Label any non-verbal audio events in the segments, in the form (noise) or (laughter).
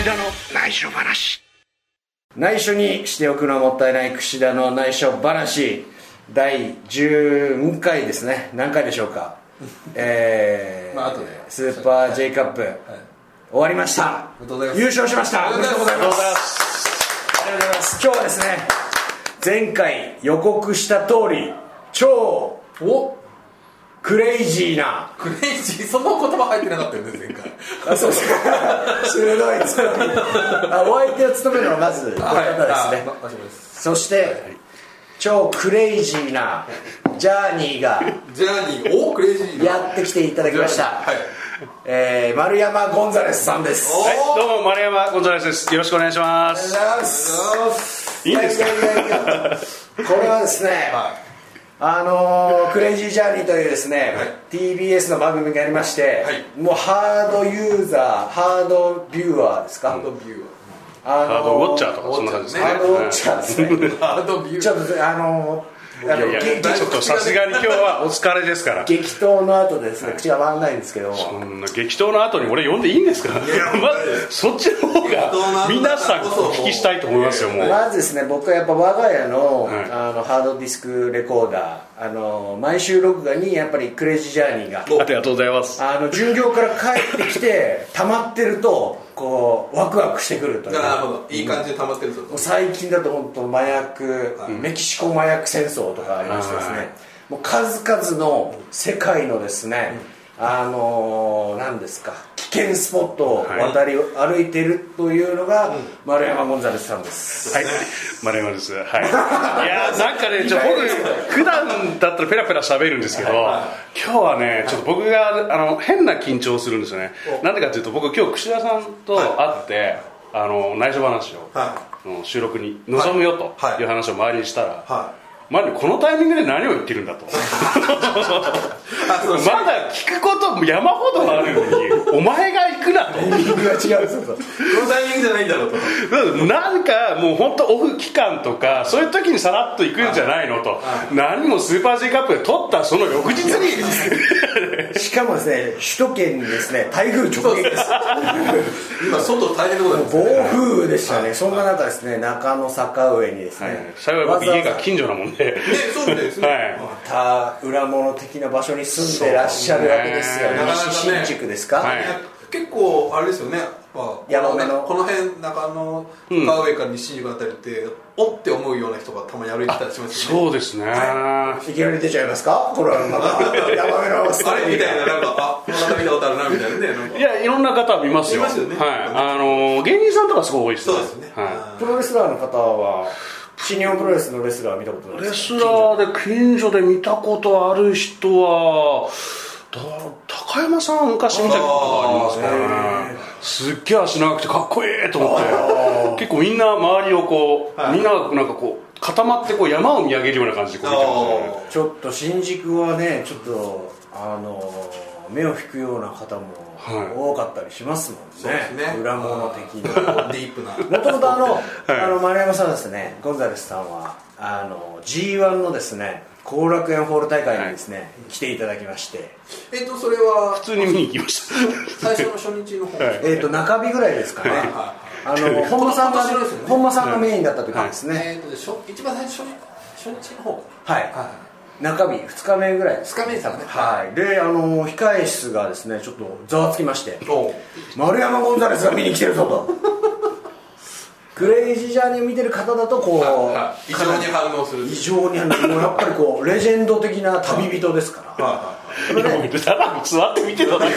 串田の内緒話。内緒にしておくのはもったいない串田の内緒話。第12回ですね。何回でしょうか。(laughs) えーまあ後で。スーパー J カップ、終わりました。優勝しましたおめでとうございます。おめでとうございます。ありがとうございます。今日はですね前回予告した通り超おクレイジーな。クレイジーその言葉入ってなかったよね前回。あそう。ですか鋭いですあお相手を務めるのはまずこの方ですね、あま場所です。そして超クレイジーなジャーニーがジャーニーおクレイジーやってきていただきました、はい。えー丸山ゴンザレスさんです。おはいどうも丸山ゴンザレスです。よろしくお願いします。ありがとうございます。いいんですかこれはですね、はあのークレイジージャーニーというですね、はい。TBS の番組がありまして、はい。もうハードユーザーハードビューアーですか、ハードビューあハードウォッチャーとかそんな感じですね。ハードウォッチャーですね。ハードビューちょっとあのーあのいやいやげちょっとさすがに今日はお疲れですから。激闘の後でですね、口が回らないんですけど。もそんな激闘の後に俺呼んでいいんですか？(laughs) まずそっちの方が後皆さんお聞きしたいと思いますよもう。まずですね僕はやっぱ我が家の,、はい。あのハードディスクレコーダーあの毎週録画にやっぱりクレイジージャーニーが。ありがとうございます。あの巡業から帰ってきて溜まってるとこうワクワクしてくるというなるほど。いい感じで溜まってるぞもう最近だと本当麻薬、はい。メキシコ麻薬戦争とかありましてですね、はいもう数々の世界のですね、あのー何ですか。危険スポットを渡り歩いているというのが丸山ゴンザレスさんです、はい、(laughs) 丸山です。はい。(laughs) いやーなんかね、ちょ僕普段だったらペラペラ喋るんですけど、今日はね、ちょっと僕があの変な緊張をするんですよね。なんでかっていうと、僕今日串田さんと会って、あの内緒話を、収録に臨むよとはい。い。う話を周りにしたら、は周りにこのタイミングで何を言ってるんだと。(laughs) まだ聞くこと山ほどあるのに、(laughs) お前が行くなと。タイミングが違うそうそうこのタイミングじゃないんだろうと。うんなんかもう本当オフ期間とかそういう時にさらっと行くんじゃないのと。何もスーパー J カップで取ったその翌日に。(laughs) しかもですね首都圏にですね台風直撃です。今外大変なことです暴ね風でしたね、そんな中ですね中野坂上にですね、幸い僕家が近所なもんでねそうですねはい。また裏物的な場所に住んでらっしゃるわけですよね。西新宿ですか、はい。結構あれですよね。やっぱの。この辺中野川上から西新宿あたりって、おって思うような人がたまに歩いてたりしますよね。そうですね、い。きなり出ちゃいますか？これはまた山辺の。あれみたいななんかあこの方見たことあるなみたいなねいやいろんな方見ますよ。いますよね。はい。あの芸人さんとかすごい多いですそうですね、はい。プロレスラーの方は新日本プロレスのレスラー見たことないレですスラーで近所で見たことある人はだ高山さん昔見たことがありますからね。すっげえ足長くてかっこいいと思って。結構みんな周りをこう、はい。みんながなんかこう固まってこう山を見上げるような感じでこう見てまね。ちょっと新宿はねちょっとあの目を引くような方もはい多かったりしますもんそうですね。裏物的な (laughs) ディープな。もともとあの, (laughs) あの丸山さんですねゴンザレスさんはあの G1 のですね後楽園ホール大会にですね、来ていただきまして。えっとそれは普通に見に行きました。(laughs) 最初の初日の方はい。えー、と中日ぐらいですかね、はい。あの本間さんが、ね。本間さんがメインだった時ですね、えっとでしょ一番最初初日初日の方かはい、は中日2日目ぐらい。です二日目ですかね。はい。であの控え室がですねちょっとざわつきまして。丸山ゴンザレスが見に来てるぞと。(laughs) クレイジージャーニーを見てる方だとこう、はい異常に反応する異常にあのもうやっぱりこうレジェンド的な旅人ですから、はそれでただ座って見てただけ。い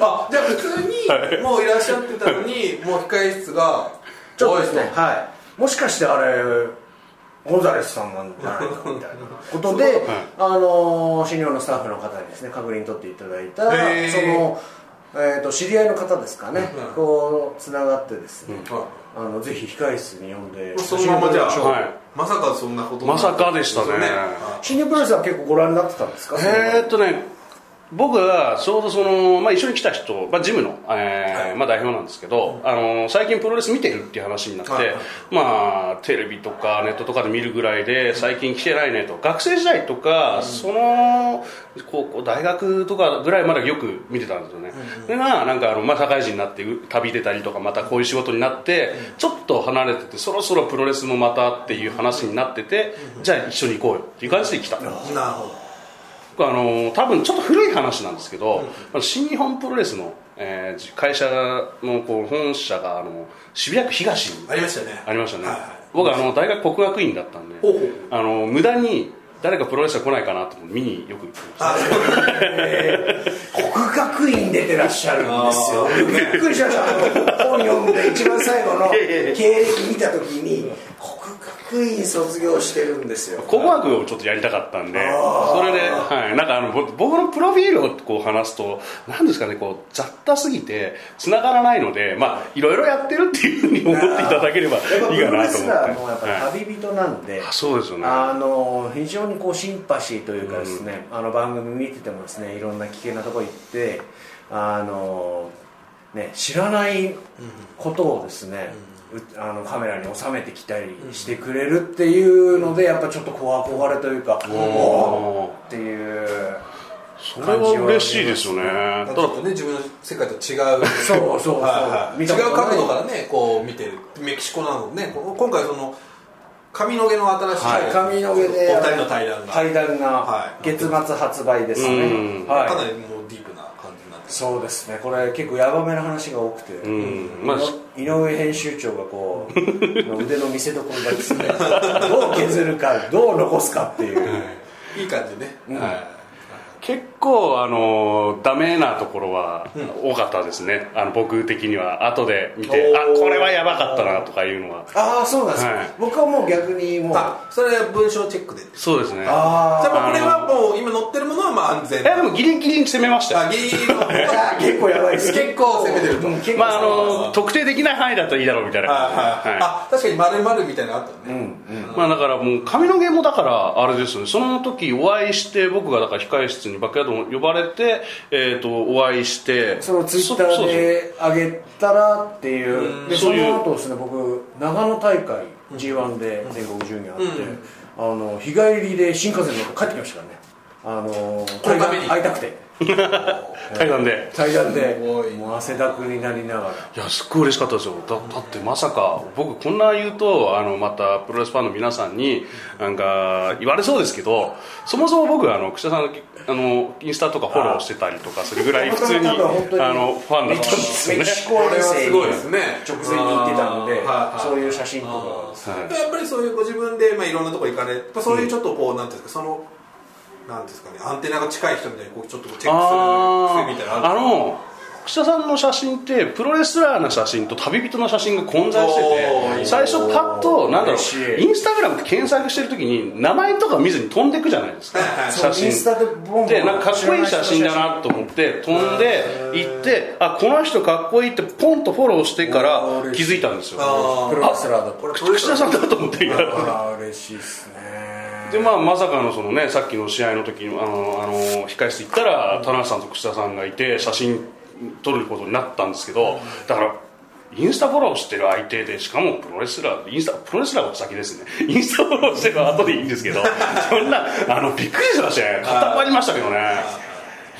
あじゃあ普通にもういらっしゃってたのにもう控え室がちょっとですね。はい。もしかしてあれゴンザレスさんなんじゃないかみたいなことで、(laughs) あの新日本のスタッフの方にですね確認取っていただいたその、えー、と知り合いの方ですかね、うん。こうつながってですね、はあのぜひ控え室に呼んでいそのままじゃあ、ましょうはい。まさかそんなことまさかでしたね。はい。新日本プロレスは結構ご覧になってたんですか？えーっとね僕はちょうどその、まあ、一緒に来た人、まあ、ジムの、えーまあ、代表なんですけど、あの最近プロレス見てるっていう話になって、まあ、テレビとかネットとかで見るぐらいで最近来てないねと。学生時代とか、その高校大学とかぐらいまでよく見てたんですよね、それがなんかあの、まあ、社会人になってう旅出たりとかまたこういう仕事になって、ちょっと離れててそろそろプロレスもまたっていう話になってて、じゃあ一緒に行こうよっていう感じで来た。なるほど僕あの多分ちょっと古い話なんですけど、あの新日本プロレスの、えー会社のこう本社があの渋谷区東にありましたね。ありましたね、はいはい。僕あの大学国学院だったんであの無駄に誰かプロレスラー来ないかなと思って見によく行ってました。あ国学院出てらっしゃるんですよ。びっくりしました。本読んで一番最後の経歴見た時に国学院卒業してるんですよ。国学をちょっとやりたかったんでそれで、はい、なんかあのぼ僕のプロフィールをこう話すと何ですかねこう雑多すぎて繋がらないのでまあいろいろやってるっていうふうに思っていただければいいかなロレスと思って。ラーもやっぱはい。旅人なんで、あそうですよね。あの非常にこうシンパシーというかですね、あの番組見ててもですねいろんな危険なところ行ってあの、ね、知らないことをですね、うあのカメラに収めてきたりしてくれるっていうのでやっぱちょっとこう憧れというか、おー。っていうそれは嬉しいですよね。ちょっとね自分の世界と違う。そうそうそう。はい。はい。違う角度からねこう見てるメキシコなのでねこ今回その髪の毛の新しい、はい、髪の毛でお二人の対談が、対談がはい。月末発売ですね、うん。はい。かなりもうそうですね。これ結構ヤバめな話が多くて、うん。まあ井上編集長がこう (laughs) 腕の見せ所がですねどう削るかどう残すかっていう。い。い感じね、はい。結構あのダメなところは多かったですね、あの僕的には。後で見てあこれはやばかったなとかいうのは。ああそうなんです、はい。僕はもう逆にもう。あそれは文章チェックで。そうですね。あじゃあこれはもう今載ってるものはまあ安全。いやでもギリギリに攻めましたよ。あギリギリ結構やばいです。結構攻めてると。うん結構まああの特定できない範囲だったらいいだろうみたいな。はいはい。感じではい。あ確かに丸々みたいなのあったよね、まあだからもう髪の毛もだからあれですよね。その時お会いして僕がだから控え室にバックヤードに呼ばれて、えー、とお会いしてそのツイッターで上げたらっていう。でその後ですね僕長野大会 g 1で全国順位あって、あの日帰りで新幹線乗って帰ってきましたからね。あの会いたくて (laughs) 対談で。対談で。もう汗だくになりながら。いやすっごい嬉しかったですよ。だだってまさか僕こんな言うとあのまたプロレスファンの皆さんになんか言われそうですけどそもそも僕あの串田さんのあのインスタとかフォローしてたりとかするぐらい普通にあのファンだったんですよね。メキシコこれはす遠征にごいですね。直前に行ってたのでそういう写真とか。やっぱりそういうご自分で、まあ、いろんなとこ行かれそういうちょっとこう、なんていうんですかそのなんですかねアンテナが近い人みたいにこうちょっとチェックするあ癖みたいなのあの串田さんの写真ってプロレスラーの写真と旅人の写真が混在してて最初パッとなんだろうい。インスタグラムって検索してる時に名前とか見ずに飛んでくじゃないですか写真。でなんかかっこいい写真だなと思って飛んで行ってあこの人かっこいいってポンとフォローしてから気づいたんですよ。あプロレスラーだと。これ (laughs) 串田さんだと思ってあら嬉しいですねでまあ、まさかのその、ね、さっきの試合の時にあのあの控室行ったら田中さんと串田さんがいて写真撮ることになったんですけどだからインスタフォローしてる相手でしかもプロレスラーインスタプロレスラーが先ですね。インスタフォローしてる後でいいんですけどそんなあのびっくりしましたね固まりましたけどね。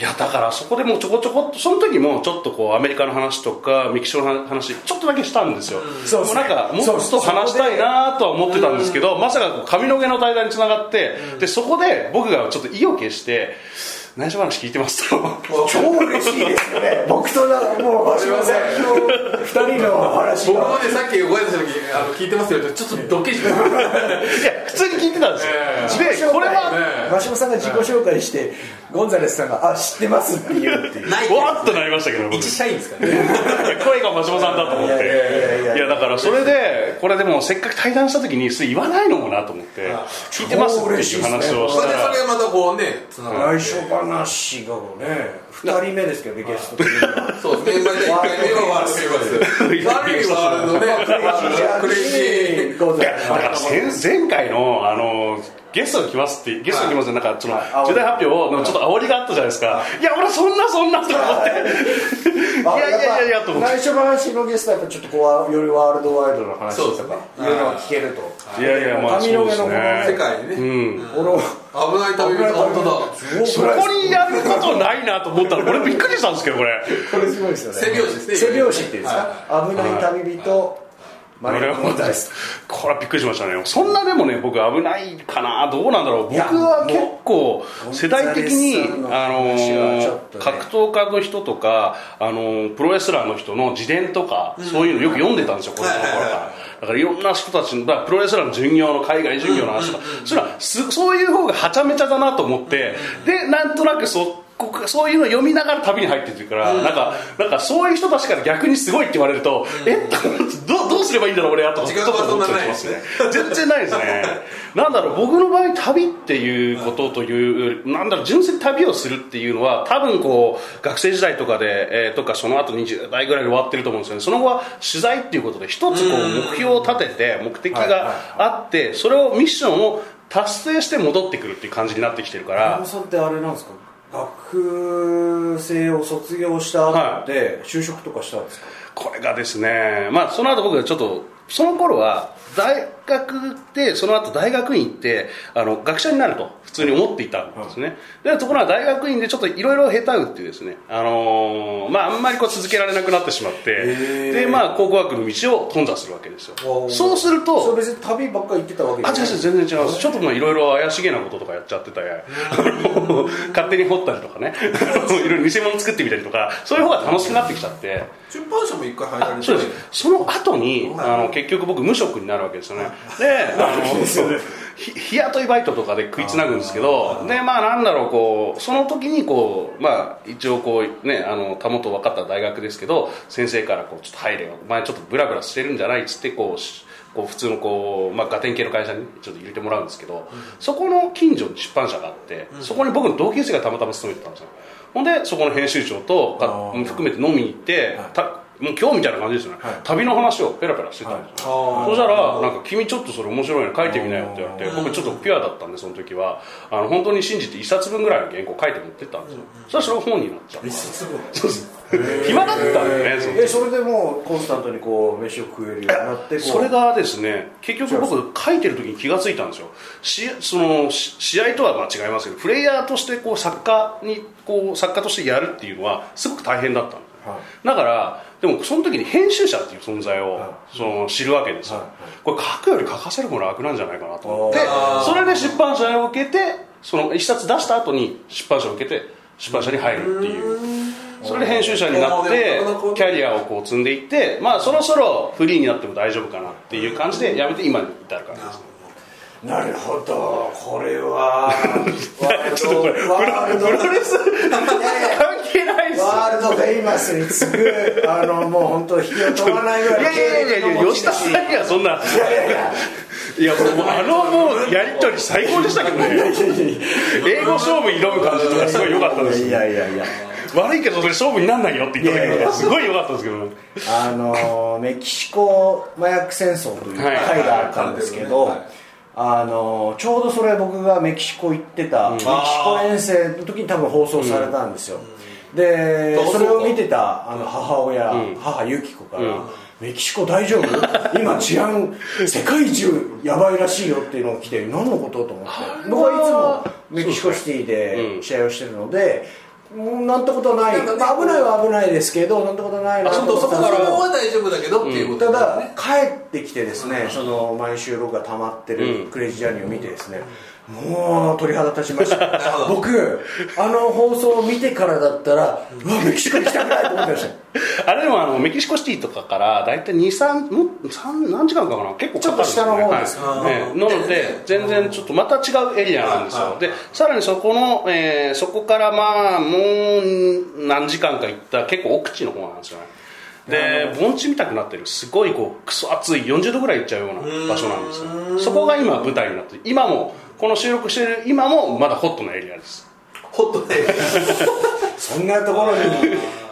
いやだからそこでもうちょこちょこっとその時もちょっとこうアメリカの話とかメキシコの話ちょっとだけしたんですよ、そうですね。もうなんかもっと話したいなとは思ってたんですけどまさかこう髪の毛の対談につながって、でそこで僕がちょっと意を決して内緒話聞いてますと。超嬉しいですよね。(laughs) 僕とだもう橋本さん。と二人の話僕がもねさっきご挨拶した時あの聞いてますよってちょっとドッキリしましたいや普通に聞いてたんですよ、えでこれは、橋本さんが自己紹介してゴンザレスさんが「あ知ってます」って言うっていう。ない。わーっとなりましたけど僕。一社員ですからね。声が真島さんだと思って。いやだからそれでこれでもせっかく対談した時にそれ言わないのもなと思ってあ聞いてますっていう話をしそれでたらそれがまたこうねつながる内緒話がね2人目ですけどねゲスト的には。(laughs) そうですね。また1回目はクレイジー。前回のあのゲストが来ますってゲストが来ますってなんかそのはい。重大発表のちょっと煽りがあったじゃないですか。い。や俺そんなそんなと思って。い。やいやいやいやと思って。内緒話のゲストはやっぱちょっとこうよりワールドワイドの話とかねいろいろ聞けると。い。やいやまあそうです髪の毛のこのね。世界にね、うん。この危ない旅人本当だ。そこにやることないなと思ったら俺びっくりしたんですけどこれ。これすごいですよね。背拍子ですね。背拍子っていうんですか？危ない旅人マリオモンタイスこれはびっくりしましたね。そんなでもね僕危ないかな。どうなんだろう。僕は結構う世代的にあの格闘家の人とかあのプロレスラーの人の自伝とかそういうのよく読んでたんですよ子供の頃から。だからいろんな人たちのだプロレスラーの巡業の海外巡業の話とか。それはすそういう方がはちゃめちゃだなと思って。でなんとなくそこそういうの読みながら旅に入ってるから、なんかなんかそういう人たちから逆にすごいって言われると、えどうどうすればいいんだろう俺はとか時間はそんなないますね。全然ないですね。(laughs) なんだろう僕の場合旅っていうことというなんだろう純粋に旅をするっていうのは多分こう学生時代とかで、えーとかその後20代ぐらいで終わってると思うんですよね。その後は取材っていうことで一つこう目標を立てて目的があってそれをミッションを達成して戻ってくるっていう感じになってきてるから。山本さんってあれなんですか？学生を卒業した後で就職とかしたんですか、これがですね、まあ、その後僕はちょっとその頃は大学でその後大学院行ってあの学者になると普通に思っていたんですね、でところが大学院でちょっといろいろ下手打ってですね、あのーまあ、あんまりこう続けられなくなってしまってで、まあ、考古学の道を頓挫するわけですよ。そうするそとれ別に旅ばっかり行ってたわけあ違う違う全然違いますちょっとまあいろいろ怪しげなこととかやっちゃってたや (laughs) 勝手に掘ったりとかね。(laughs) いろいろ偽物作ってみたりとかそういう方が楽しくなってきちゃって。出版社も一回入られて。そうです。その後にあの結局僕無職になるわけですよねであのひ日雇いバイトとかで食いつなぐんですけどでまあなんだろうこうその時にこうまあ一応こうねあのたもと分かった大学ですけど先生からこうちょっと入れよお前ちょっとブラブラしてるんじゃないっつってこうしこう普通のこう、まあ、ガテン系の会社にちょっと入れてもらうんですけど、そこの近所に出版社があって、そこに僕の同級生がたまたま勤めてたんですよ。ほんでそこの編集長とか含めて飲みに行って、たもう今日みたいな感じですよね、はい。旅の話をペラペラしてたんですよ、あー。そしたらなんか君ちょっとそれ面白いの書いてみなよって言われて僕ちょっとピュアだったんでその時は。あの本当に信じて1冊分ぐらいの原稿書いて持ってったんですよ、そしたらそれが本になっちゃう一冊分。そうです暇だったんでねそえそれでもうコンスタントにこう飯を食えるようになってこう。それがですね結局僕書いてる時に気がついたんですよ。しそのし試合とはまあ違いますけどプレイヤーとしてこう作家にこう作家としてやるっていうのはすごく大変だったんですよはい。だからでもその時に編集者っていう存在をはその知るわけですよ、はい。これ書くより書かせる方が楽なんじゃないかなと思ってそれで出版社を受けてその一冊出した後に出版社を受けて出版社に入るっていう。それで編集者になってキャリアをこう積んでいってまあそろそろフリーになっても大丈夫かなっていう感じでやめて今に至る感じですなるほど。これは (laughs) ちょっとこれプロレス関係ないですワールドフェイマスに次ぐあのもう本当引きを取らないぐらいいやいやいやいや吉田さんにはそんないやいやいやもうあのもうやり取り最高でしたけどね英語勝負挑む感じとかすごい良かったですいやいやいや悪いけどそれ勝負になんないよって言った時とかすごい良かったですけどあのメキシコ麻薬戦争というはい回があったんですけど、はいあのちょうどそれ僕がメキシコ行ってた、メキシコ遠征の時に多分放送されたんですよ、でうん。それを見てたあの母親、ん。母ユキコから、うん。メキシコ大丈夫？今治安世界中やばいらしいよっていうのが来て何のこと？と思って。僕はいつもメキシコシティで試合をしてるので、なんてことはない、まあ、危ないは危ないですけどなんてことはないなあそこそこからは。大丈夫だけどっていうことただ帰ってきてですね、その毎週録が溜まってるうん。クレイジージャーニーを見てですね、もう鳥肌立ちました。(laughs) 僕あの放送を見てからだったらうわメキシコに来たくないと思ってました。よ (laughs) あれでもあのメキシコシティとかから大体23も三何時間かかな？結構かかるんですよね。ちょっと下の方です。はい。ええ。なので全然ちょっとまた違うエリアなんですよ。でさらにそこの、えーそこからまあもう何時間か行った結構奥地の方なんですよねで盆地みたくなってる。すごいこうクソ暑い40度ぐらい行っちゃうような場所なんですよ。そこが今舞台になって今もこの収録してる今もまだホットなエリアです。ホットで (laughs) そんなところに。は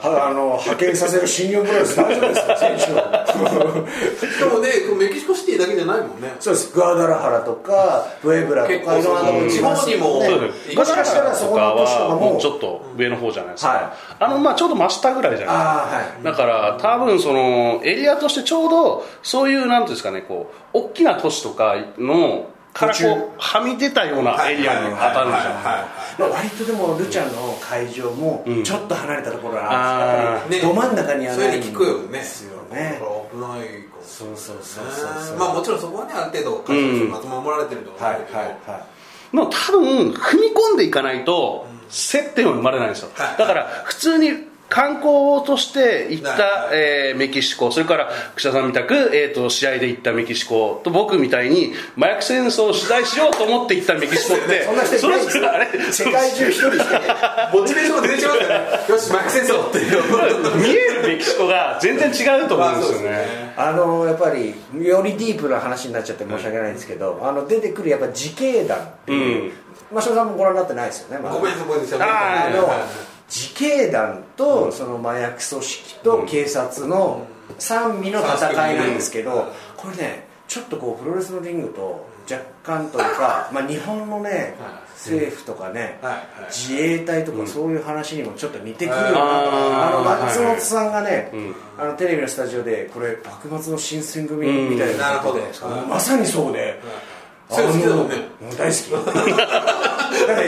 あの派遣させる新日本プロレス大丈夫ですか？選手を。しかもねメキシコシティだけじゃないもんね。そうです。グアダラハラとかプエブラとかいろんなところに地方にも。そうねですもしかしたらそこの都市とかも。もうちょっと上の方じゃないですか、はい。あのまあちょうど真下ぐらいじゃないですか。はい。だから多分そのエリアとしてちょうどそういうなんていうんですかねこう大きな都市とかのから途中こうはみ出たようなエリアに当たるんじゃない。まあ、割とでもルチャの会場もちょっと離れたところなんあですやっぱりど真ん中にはないそういうの聞くよね。ですよね危ないそうそうそうそうまあもちろんそこはねある程度会社の人守られてると思はいうけど。はいはいの多分踏み込んでいかないと接点は生まれないんですよ。はい。だから普通に観光として行った、はい。えーメキシコ。それから串田さんみたく、えー、と試合で行ったメキシコと僕みたいに麻薬戦争を取材しようと思って行ったメキシコって (laughs) そんな人いないですよ。世界中一人してモチベーションが出てしまうからね。よしマイク戦争っていう。見えるメキシコが全然違うと思うんですよね,、あのやっぱりよりディープな話になっちゃって申し訳ないんですけど、あの出てくるやっぱ自警団っていう、うん。まあ、翔さんもご覧になってないですよね、まだ。ごめんなさいごめんなさい。あの自警団とその麻薬組織と警察の三味の戦いなんですけどこれねちょっとこうプロレスのリングと若干というか、まあ、日本のね政府とかね自衛隊とかそういう話にもちょっと似てくるよなとあの松本さんがねん。あのテレビのスタジオでこれ幕末の新選組みたいななるほど。もうまさにそうで。それ好き (laughs)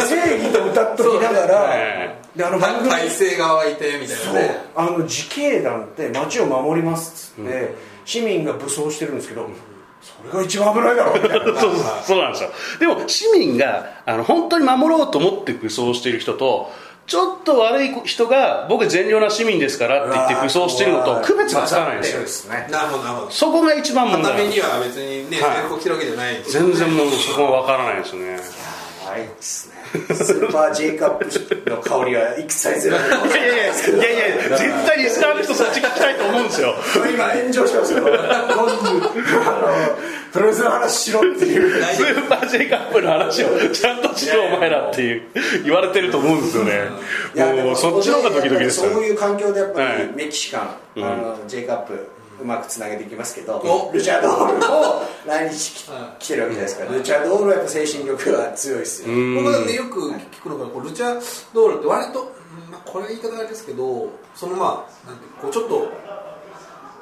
正義と歌っときながら、ね。であの番組体制が湧いてみたいそう。なねあの自警団って街を守りますっつって、市民が武装してるんですけど、それが一番危ないだろうみたいな。そうそうそうなんですよ。でも市民があの本当に守ろうと思って武装している人とちょっと悪い人が僕善良な市民ですからって言って武装しているのと区別がつかないんですよ。ですね。なるほどなるほど。そこが一番問題には別にねはい。制服着てるわけじゃない。全然もうそこは分からないですねはいですね。スーパー J カップの香りは一切ゼロいやいやいやいやいや絶対リスナーの人そっち聞きたいと思うんですよ。今炎上しますよ。今度あのプロレスの話しろっていう。スーパー J カップの話をちゃんとしろお前らっていう言われてると思うんですよね。いやでもうそっちの方がドキドキですよ。そういう環境でやっぱはい。りメキシカン、あの J カップうまくつなげていきますけどおルチャドールも (laughs) 来日来てるわけじゃないですかルチャドールはやっぱ精神力が強いですよ。僕はねよく聞くのがこうルチャドールって割と、うんまあ、これは言い方あれですけどそのまあなんてこうちょっと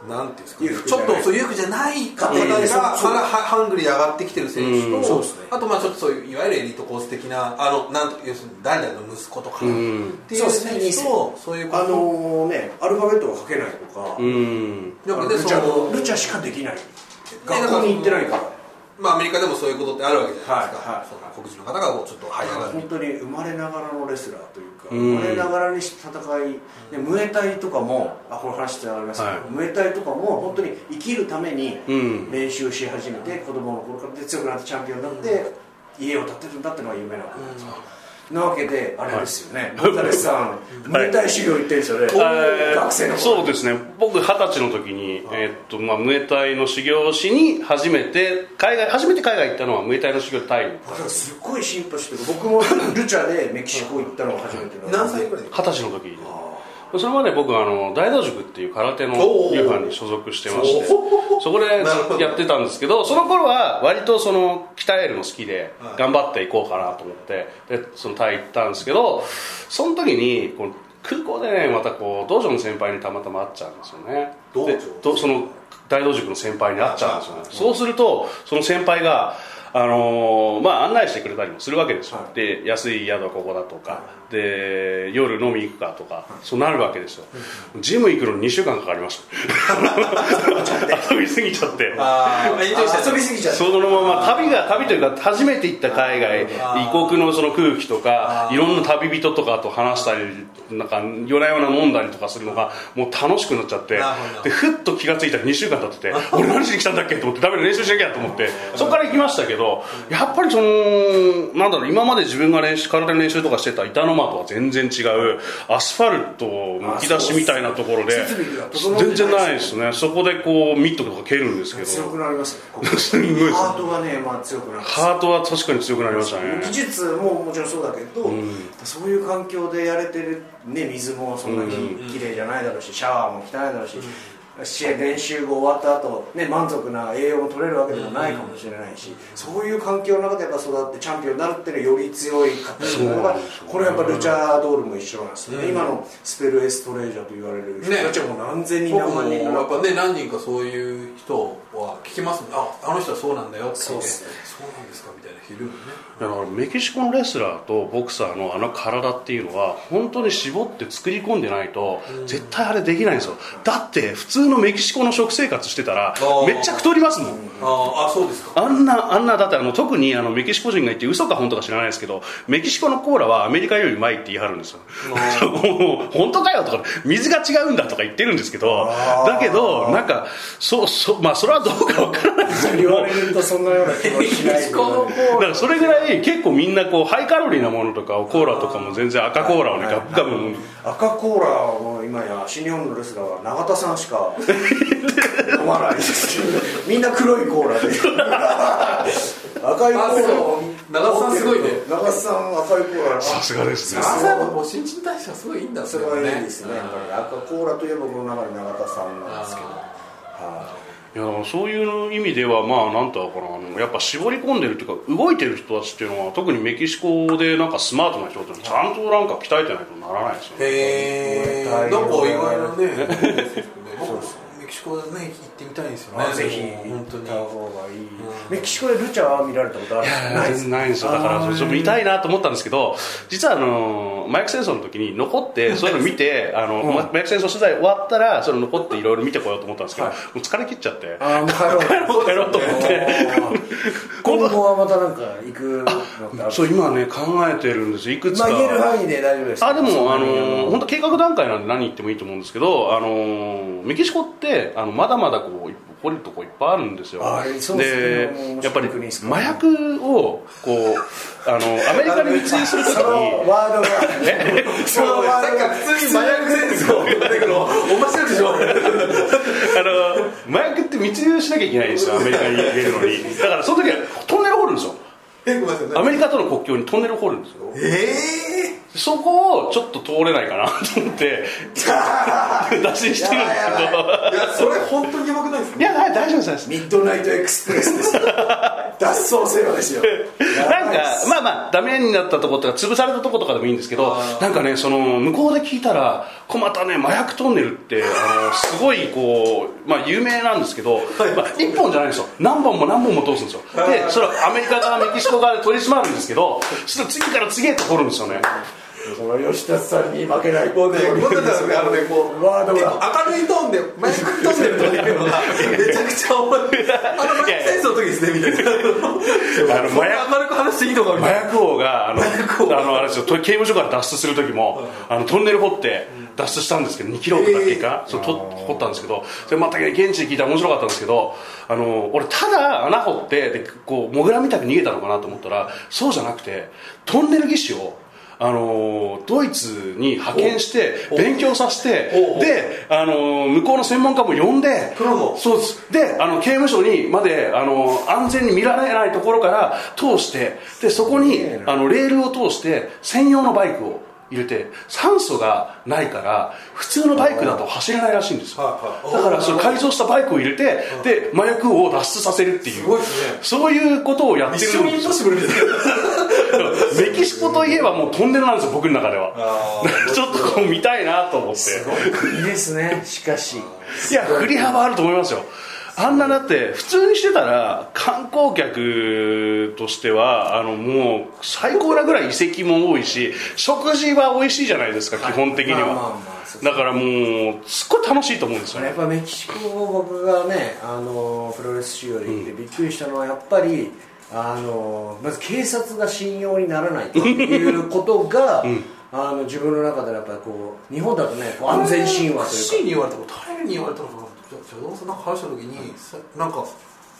なんていうんですか、裕福ちょっとそう裕福じゃない方うんがそうハラハングリーで上がってきてる選手うんと、そうですね。あとまあちょっとそういういわゆるエリートコース的なあのなんと要するに誰々の息子とか、ん。っていう選手とそういうあのねアルファベットが書けないとか、うん。だからねルチャそのルチャしかできない。学校に行ってないからまあアメリカでもそういうことってあるわけじゃないですか、はいはいその黒人の方がちょっと這い上がる。本当に生まれながらのレスラーというか、うん。生まれながらにして戦い、でムエタイとかもあこの話ってありますけど、はい。ムエタイとかも本当に生きるためにうん。練習し始めて、子供の頃からで強くなってチャンピオンになって、家を建てるんだっていうのが夢なわけですよ、なわけであれですよね、モンタレスさん、(laughs) ムエタイ修行行ってるんですよね、えー学生の頃。そうですね。僕二十歳の時に、えーっとまあ、ムエタイの修行しに初めて海外初めて海外行ったのはムエタイの修行でタイにだからすごいシンパシーというか僕もルチャでメキシコ行ったのが初めての何歳ぐらい二十歳の時にそれまで僕あの大道塾っていう空手の流派に所属してましておそこで (laughs) やってたんですけどその頃は割とその鍛えるの好きではい。頑張っていこうかなと思ってでそのタイ行ったんですけどその時にこう空港でねまたこう道場の先輩にたまたま会っちゃうんですよね。道場でどその大道塾の先輩に会っちゃうんですよね。そうするとその先輩があのーまあ、案内してくれたりもするわけですよ、はい。で安い宿はここだとか、で夜飲み行くかとか、そうなるわけですよ、ジム行くのに2週間かかりました。(laughs) 遊びすぎちゃって。遊びすぎちゃってそのまま旅が旅というか初めて行った海外異国のその空気とかいろんな旅人とかと話したりなんか夜な夜な飲んだりとかするのがもう楽しくなっちゃってでふっと気がついたら2週間経ってて俺何しに来たんだっけと思ってダメだ練習しなきゃと思って。そこから行きましたけどど、やっぱりそのなんだろう今まで自分が練習体の練習とかしてた板の間とは全然違うアスファルトむき出しみたいなところで全然ないですね。そこでこうミットとか蹴るんですけど。強くなりますねここ。すんごいですハートがね、まあ、強くなるハートは確かに強くなりましたね。技術ももちろんそうだけど、そういう環境でやれてる、ね、水もそんなに綺麗じゃないだろうしシャワーも汚いだろうし、試合練習後終わった後、ね満足な栄養も取れるわけでもないかもしれないし、そういう環境の中でやっぱ育ってチャンピオンになるっていうのはより強いかったりするのがこれやっぱルチャードールも一緒なんですね、今のスペルエストレージャーと言われる人たちはもう何千人何万人やっぱね何人かそういう人は聞きますああの人はそうなんだよってそうっすね。そうなんですかみたいな人いるよね。だからメキシコのレスラーとボクサーのあの体っていうのは本当に絞って作り込んでないと絶対あれできないんですよ。だって普通のメキシコの食生活してたらー。めっちゃ太りますもん。ああそうですか。あんなあんなだってあの特にあのメキシコ人が言って嘘か本当か知らないですけどメキシコのコーラはアメリカよりうまいって言い張るんですよ。(laughs) 本当かよとか水が違うんだとか言ってるんですけどだけどなんかそうそうまあそれはどうかわからないですけど言われるとそんなような気もしないけどだからそれぐらい結構みんなこうハイカロリーなものとかをコーラとかも全然赤コーラをねガブガブ。赤コーラは今や新日本のレスラーは永田さんしか飲まないです。みんな黒いコーラで。赤いコーラを長田さんすごいね。長田さん赤いコーラ。さすがですね。朝はもう新陳代謝すごいいいんだそれはいいですね。やっぱり赤コーラといえば僕の中で永田さんなんですけど。はいやだからそういう意味ではまあなんとかなあのやっぱ絞り込んでるっていうか動いてる人たちっていうのは特にメキシコでなんかスマートな人ってちゃんとなんか鍛えてないとならないですよね。へえんか意外なね。僕メキシコでね行ってみたいんですよね。あぜひ。本当に。行った方がいい、メキシコでルチャは見られたことあるんですないんですよ。だからそれちょっと見たいなと思ったんですけど実はあのマイク戦争の時に残ってそういうの見てあの、マイク戦争取材終わったらそれ残っていろいろ見てこようと思ったんですけど、はい。もう疲れ切っちゃって。ああもう帰ろう帰ろう帰ろうと思って。(laughs) 今後はまたなんか行くそう今ね考えてるんですいくつか、まあ言える範囲で大丈夫ですあでもあのー本当計画段階なんで何言ってもいいと思うんですけどあのメキシコってあのまだまだこう掘るとこいっぱいあるんですよ。ですね。でやっぱり麻薬をこうあのアメリカに密輸するときにワードが。え？そのワードが。(laughs) 普通に麻薬戦争って言ったけど面白いでしょ？(laughs) あの麻薬って密輸しなきゃいけないんですよアメリカに入れるのに。だからその時はトンネル掘るんですよアメリカとの国境にトンネル掘るんですよ。えそこをちょっと通れないかなと思って。(laughs) 脱線してるんですけど。えいやそれ本当にやばくないですいや大丈夫ですミッドナイトエクスプレスです脱走せよですよ。(laughs) なんかまあまあダメになったとことか潰されたとことかでもいいんですけどなんかねその向こうで聞いたらこうまたね麻薬トンネルってあのすごいこうまあ有名なんですけど、まあ、1本じゃないんですよ。何本も何本も通すんですよ。でそれはアメリカ側メキシコ側で取り締まるんですけどそれ次から次へと掘るんですよね。その吉田さんに負けないもうね。僕たちはねあのねこうワードが。明るいトーンで麻薬トンネルとか言うのがめちゃくちゃ面白い。(laughs) あの麻薬戦争の時ですねみたいなあの麻薬明るく話していいのかみたいな麻薬王があの薬王あのあれですよ刑務所から脱出する時もあのトンネル掘って脱出したんですけど2キロとかっていうか、そうと掘ったんですけどそれまた現地で聞いたら面白かったんですけどあの俺ただ穴掘ってでこうモグラみたく逃げたのかなと思ったらそうじゃなくてトンネル技師をあのドイツに派遣して勉強させてであの向こうの専門家も呼んでそうです。であの刑務所にまであの安全に見られないところから通してでそこにあのレールを通して専用のバイクを入れて酸素がないから普通のバイクだと走れないらしいんですだからそれ改造したバイクを入れてで麻薬を脱出させるっていう。そういうことをやってる (laughs) メキシコといえばもうトンネルなんですよ僕の中では。あ (laughs) ちょっとこう見たいなと思って。いいですね。しかし。いや振り幅あると思いますよあんなだって普通にしてたら観光客としてはあのもう最高なぐらい遺跡も多いし食事は美味しいじゃないですか基本的にまあまあはだからもうすっごい楽しいと思うんですよね。やっぱメキシコ僕がねあのプロレス仕様で行ってびっくりしたのはやっぱりあのまず警察が信用にならないということが、(laughs) あの自分の中でやっぱりこう日本だとねこう安全神話というか。に言われたこと？誰に言われたのかなじゃあさんなんか話した時にさなんか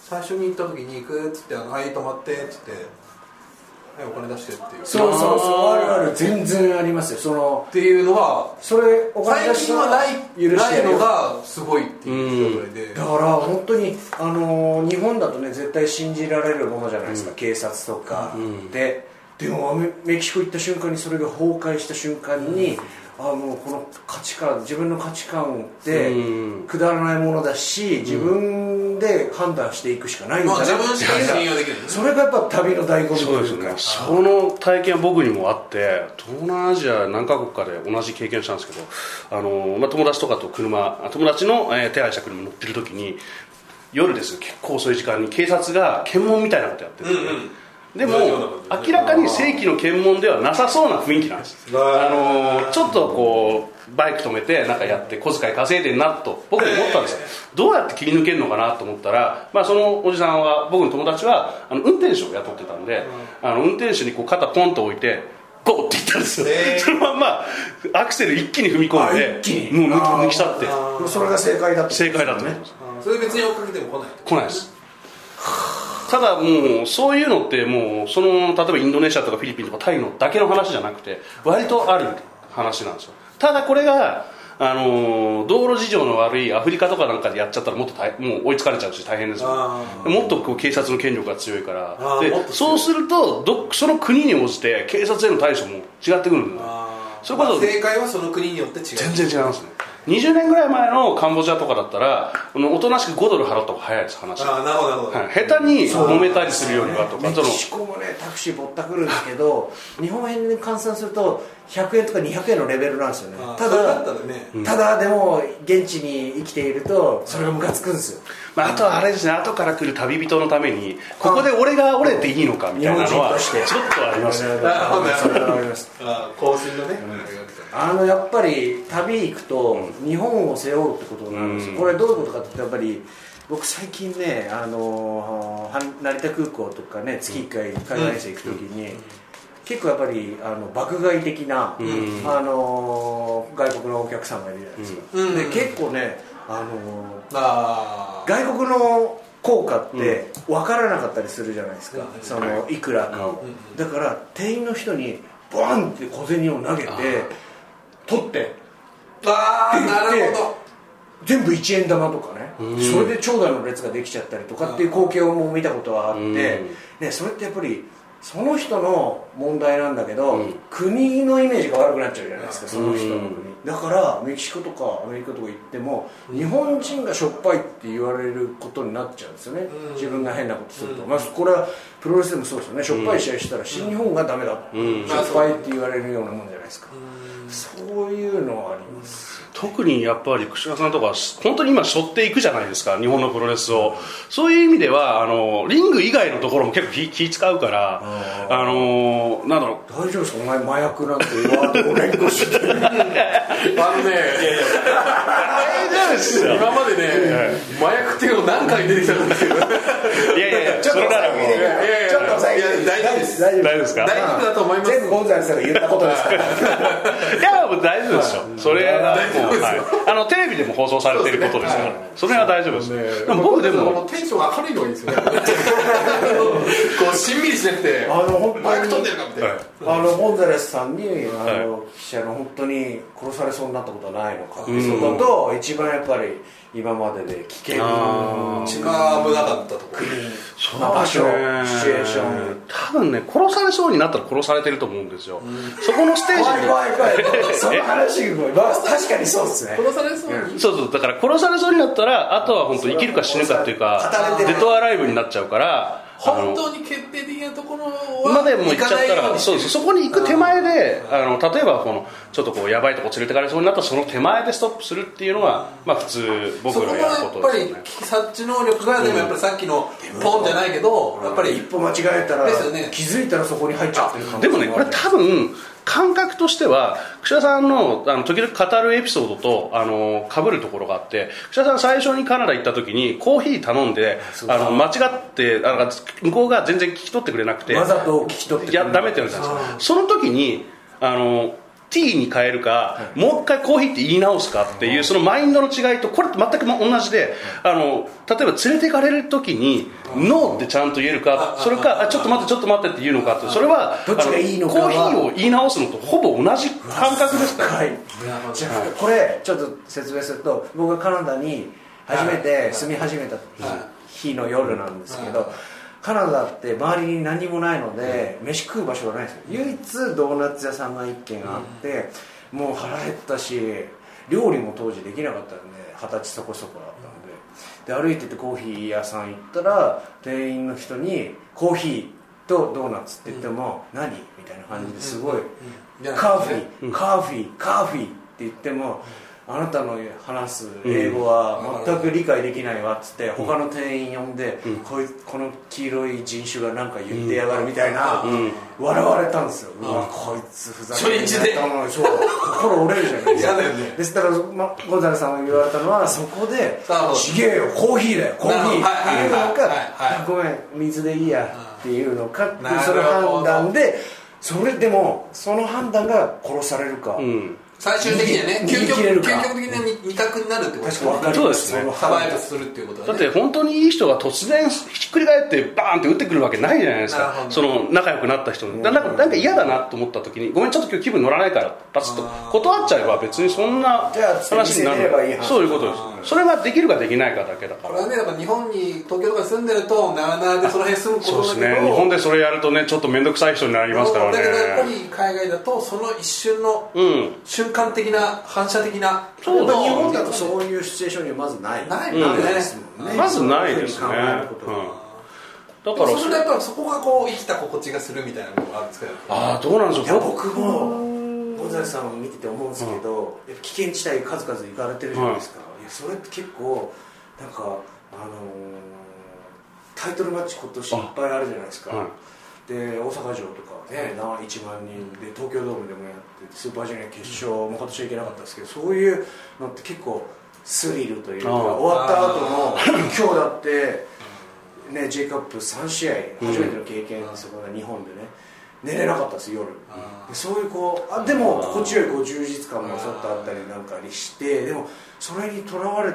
最初に行った時に行くっつって「あのはい泊まって」っつって「はいお金出して」っていう。そうそうそう。あるある。全然ありますよ。そのっていうのがそれお金最出した近はない許してやる。よないのがすごいっていう状態で。だから本当にあのー日本だとね絶対信じられるものじゃないですか、警察とか、で。でもメメキシコ行った瞬間にそれが崩壊した瞬間に、あのこの価値観自分の価値観ってうん。くだらないものだし自分で判断していくしかないんだな。まあ自分しか信用できないそれがやっぱ旅の醍醐味とそうですね。いうかその体験は僕にもあって東南アジア何カ国かで同じ経験したんですけどあの、まあ、友達とかと車友達の、えー手配した車乗ってる時に夜ですよ。結構遅い時間に警察が検問みたいなことやってるんでうんうんでも明らかに正規の検問ではなさそうな雰囲気なんです。あのちょっとこうバイク止めてなんかやって小遣い稼いでんなと僕思ったんですよ。どうやって切り抜けるのかなと思ったら、まあ、そのおじさんは僕の友達はあの運転手を雇ってたんで、あの運転手にこう肩ポンと置いてゴーって言ったんですよ、そのまんまアクセル一気に踏み込んあで一気に。もう抜き抜き去って。それが正解だった正解だと思います。それ別に追っかけても来ない。来ないですただもうそういうのってもうその例えばインドネシアとかフィリピンとかタイのだけの話じゃなくて割とある話なんですよ。ただこれがあのー道路事情の悪いアフリカとかなんかでやっちゃったらもっと大もう追いつかれちゃうし大変ですよ。あもっとこう警察の権力が強いから。でそうするとどその国に応じて警察への対処も違ってくるんでそれこそまあ正解はその国によって違う。全然違いますね20年ぐらい前のカンボジアとかだったらおとなしく5ドル払った方が早いです話ああなるほどなるほど、はい、下手に揉めたりするよりはとかメそのキシコもねタクシーぼったくるんですけど日本円で換算すると100円とか200円のレベルなんですよね。ただたらね、ただでも現地に生きているとそれがムカつくんですよ。まあ、あとはあれですね後から来る旅人のためにここで俺が折れていいのかみたいなのはちょっとありますねのやっぱり旅行くと日本を背負うってことなんですよ、うん。これどういうことかってやっぱり僕最近ねあのは成田空港とかね月1回海外生行く時に、結構やっぱりあの爆買い的な、ん。あの外国のお客さんがいるじゃないですか、うん。で結構ねあのあ外国の効果って分からなかったりするじゃないですか、うん。そのいくらかを、うん。だから店員の人にバンって小銭を投げて取って。ーあーなるほど。全部1円玉とかね、うん。それで長蛇の列ができちゃったりとかっていう光景をもう見たことはあって、うん。ね、それってやっぱりその人の問題なんだけど、うん。国のイメージが悪くなっちゃうじゃないですかその人の国、うん。だからメキシコとかアメリカとか行っても日本人がしょっぱいって言われることになっちゃうんですよね、うん。自分が変なことすると、うん。まあ、これはプロレスでもそうですよね。しょっぱい試合したら新日本がダメだ、うん。しょっぱいって言われるようなもんじゃないですか、そういうのはあります。特にやっぱり串田さんとか本当に今背負っていくじゃないですか日本のプロレスを。そういう意味ではあのリング以外のところも結構気気使うからああのなんだろう。大丈夫ですか？お前麻薬なんてワードを連呼して。(laughs) あのね今までね、麻薬っていうの何回出てきたんですけど。いやいやいやいやそれならもういやいやちょっと大丈夫です大丈夫大丈夫ですか？大丈夫だと思います。全部ゴンザレスが言ったことです。からいやもう大丈夫です。よそれはもう、はい、あのテレビでも放送されていることですから。それは大丈夫です。でも僕でこものテンション明るいのがいいですよね。こうしんみりしなくてあの本当に飛んでるかみたいな、はいあのゴンザレスさんにあはの、記者の本当に殺されそうになったことはないのかってうんいうことと一番やっぱり今までで危険一番危なかったとこ場所シチュエーション。多分ね殺されそうになったら殺されてると思うんですよ、そこのステージ怖いで怖い怖い。(laughs) その話まあ、確かにそうですね。殺されそうにそうそう。だから殺されそうになったらあとは本当生きるか死ぬかっていうかデッドアライブになっちゃうから本当に決定的なところはまでも行っちゃったらに。そうです。そこに行く手前であの例えばこのちょっとこうやばいとこ連れてかれそうになったらその手前でストップするっていうのが、まあ、普通僕らがやるのやっぱりことですよね察知能力がでもやっぱりさっきのポンじゃないけどやっぱり一歩間違えたら、ですよね。気づいたらそこに入っちゃってるでもねこれ多分感覚としては串田さんのあの時々語るエピソードとあの被るところがあって串田さん最初にカナダ行った時にコーヒー頼んであの間違ってあの向こうが全然聞き取ってくれなくて。わざと聞き取ってい。やダメって言うんですよ。その時にあのティーに変えるか、もう一回コーヒーって言い直すかっていうそのマインドの違いとこれって全く同じであの例えば連れて行かれる時にノーってちゃんと言えるかそれかあちょっと待ってちょっと待ってって言うのかってそれはコーヒーを言い直すのとほぼ同じ感覚ですから、はい。これちょっと説明すると僕がカナダに初めて住み始めた日の夜なんですけどカナダって周りに何もないので飯食う場所がないんですよ。唯一ドーナツ屋さんが1軒あってもう腹減ったし料理も当時できなかったんで二十歳そこそこだったんで。で歩いててコーヒー屋さん行ったら店員の人にコーヒーとドーナツって言っても何？みたいな感じですごいカーフィー、カーフィー、カーフィーって言っても、あなたの話す英語は全く理解できないわっつって、他の店員呼んで、こいこの黄色い人種が何か言ってやがるみたいな、笑われたんですよ、うわこいつふざけんな心折れるじゃないですか。嫌だよね。ですだから、ま、ゴンザレさんが言われたのはそこでなるほど「ちげえよコーヒーだよコーヒー」っていうのかはい「ごめん水でいいや」っていうのかっていうその判断でそれでもその判断が殺されるか、うん最終的にはね究極究極的な二択になるってことですね確か分かりそうですねサバイブするっていうことだって本当にいい人が突然ひっくり返ってバーンって打ってくるわけないじゃないですかその仲良くなった人にだなんかなんか嫌だなと思った時にごめんちょっと今日気分乗らないからパツッと断っちゃえば別にそんな話になるそういうことですそれができるかできないかだけだから。これはねやっぱ日本に東京とかに住んでるとなあなあでその辺住むこそうですとだけどね。日本でそれやるとねちょっと面倒くさい人になりますからね。だけどやっぱり海外だとその一瞬のうん。瞬間的な反射的なそうだ日本だとそういうシチュエーションにはまずない。ないもんね。ですもん。ねまずないですね。そういうふうに考えることがうん。だだからそうするとやっぱそこがこう生きた心地がするみたいなのがあるんですけどああどうなんでしょいうや僕僕もゴンザさんを見てて思うんですけど、やっぱ危険地帯数々行かれてるじゃないですか、それって結構なんかあのータイトルマッチ今年いっぱいあるじゃないですか、はい。で大阪城とかね、な1万人。で東京ドームでもやってスーパージュニア決勝も今年は行けなかったですけどそういうのって結構スリルというか終わった後の (laughs) 今日だってね J カップ3試合初めての経験ですよ、日本でね。寝れなかったです夜。でそういうこうあでも心地よいこう充実感もちょっとあったりなんかにしてでもそれにとらわれ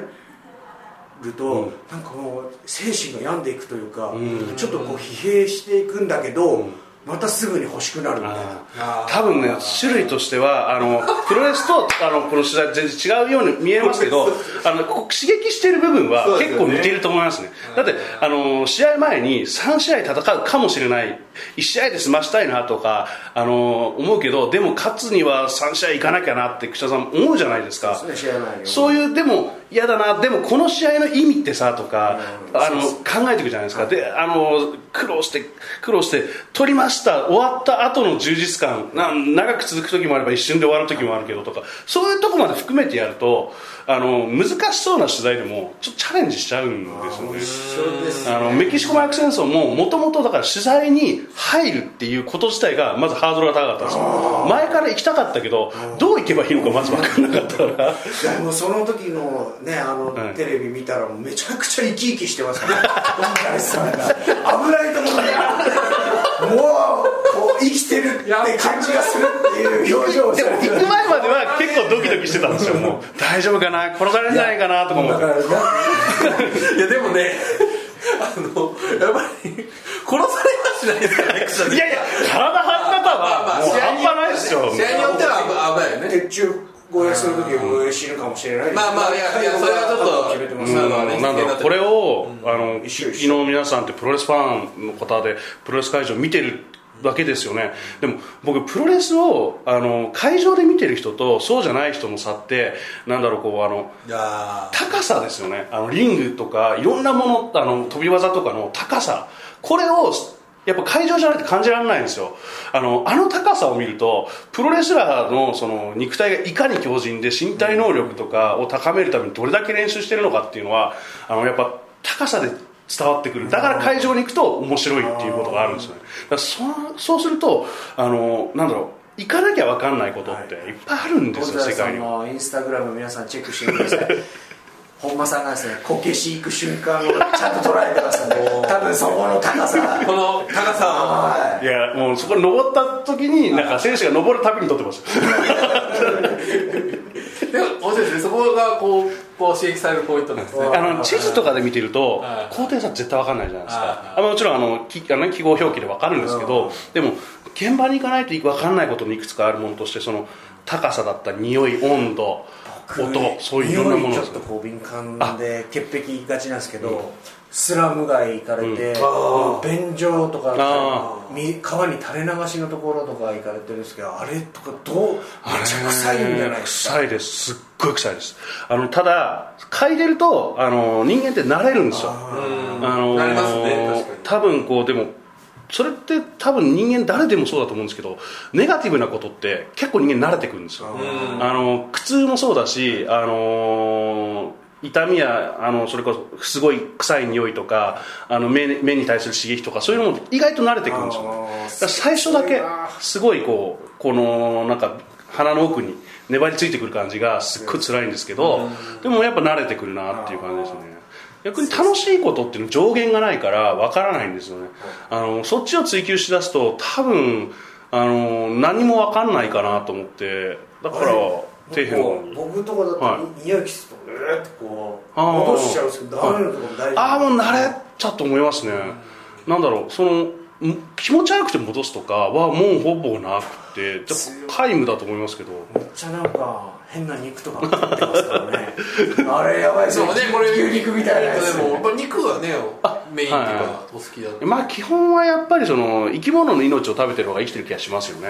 ると、なんかもう精神が病んでいくというか、ちょっとこう疲弊していくんだけど、またすぐに欲しくなるみたいな。多分ね種類としてはあのプロレスとあのこの取材全然違うように見えますけどあのここ刺激している部分は結構似てると思いますね。だってあの試合前に3試合戦うかもしれない1試合で済ましたいなとかあの思うけどでも勝つには3試合行かなきゃなって串田さん思うじゃないですか。そういうでも嫌だな。でもこの試合の意味ってさとか、うん。あの考えていくじゃないですか、であの苦労して苦労して取りました終わった後の充実感な長く続く時もあれば一瞬で終わる時もあるけどとかそういうとこまで含めてやるとあの難しそうな取材でもちょっとチャレンジしちゃうんですよね。あのメキシコ麻薬戦争ももともとだから取材に入るっていうこと自体がまずハードルが高かったんですよ。前から行きたかったけどどう行けばいいのかまず分からなかったから。いやもうその時のねあの、はい。テレビ見たらめちゃくちゃ生き生きしてますから。大林さんが危ないところでもうこう生きてるって感じがするっていう表情をでも行く前までは結構ドキドキしてたんですよもう大丈夫かな殺されないかなとか思っていやでもねあのやっぱり殺されはしないですからね草でいやいや体張り方はもう半端ないですよ。試合によっては危ないよね。鉄柱護衛する時も死ぬかもしれないまあまあいやいやそれはちょっと決めてます。なんだろうこれを、あの昨日皆さんってプロレスファンの方でプロレス会場見てるわけですよね。でも僕プロレスをあの会場で見てる人とそうじゃない人の差ってなんだろうこうあの高さですよね。あのリングとかいろんなものあの飛び技とかの高さこれをやっぱ会場じゃないと感じられないんですよ。あのあの高さを見るとプロレスラーのその肉体がいかに強靭で身体能力とかを高めるためにどれだけ練習してるのかっていうのはあのやっぱ高さで伝わってくる。だから会場に行くと面白いっていうことがあるんですよね。だそそうするとあのなんだろう行かなきゃ分かんないことっていっぱいあるんですよ、本世界にインスタグラム皆さんチェックしてください本間さんがですねこけし行く瞬間をちゃんと捉えてますんで多分そこの高さ。この高さ。はい。やもうそこに登った時になんか選手が登るたびに撮ってますでも面白いですねそこがこうこう刺激されるポイントなんですね。あの地図とかで見てるとはい。高低差絶対分かんないじゃないですか。はあのもちろんあのきあの記号表記で分かるんですけどでも現場に行かないと分かんないこともいくつかあるものとしてその高さだったり匂い温度音そういういろんなものです。匂いちょっとこう敏感で潔癖がちなんですけど、スラム街行かれて、うん。便所とか川に垂れ流しのところとか行かれてるんですけどあれとかどうめっちゃ臭いんじゃないですか。臭いですすっごい臭いです。あのただ嗅いでるとあの人間って慣れるんですよ。うんあのなりますね確かに。多分こうでもそれって多分人間誰でもそうだと思うんですけどネガティブなことって結構人間慣れてくるんですよ。うん。あの苦痛もそうだしあの痛みやあのそれこそすごい臭い匂いとかあの目目に対する刺激とかそういうのも意外と慣れてくるんですよ。ね最初だけすごいこうこのなんか鼻の奥に粘りついてくる感じがすっごい辛いんですけどでもやっぱ慣れてくるなっていう感じですね逆に楽しいことっていうの上限がないからわからないんですよね。あのそっちを追求しだすと多分あの何もわかんないかなと思ってだから底辺の方に僕とかだと、は匂いきつとうーってこう戻しちゃうんですけどダメなとこも大丈夫。ああもう慣れちゃうと思いますね。なんだろうそのん気持ち悪くて戻すとかはもうほぼなくて皆無だと思いますけど。めっちゃなんか変な肉とか食ってますからね。(laughs) あれやばいですそうねこれ牛肉みたいなやつ。でもやっぱ肉はねメインっていうはいかお好きだとまあ基本はやっぱりその生き物の命を食べてる方が生きてる気がしますよね。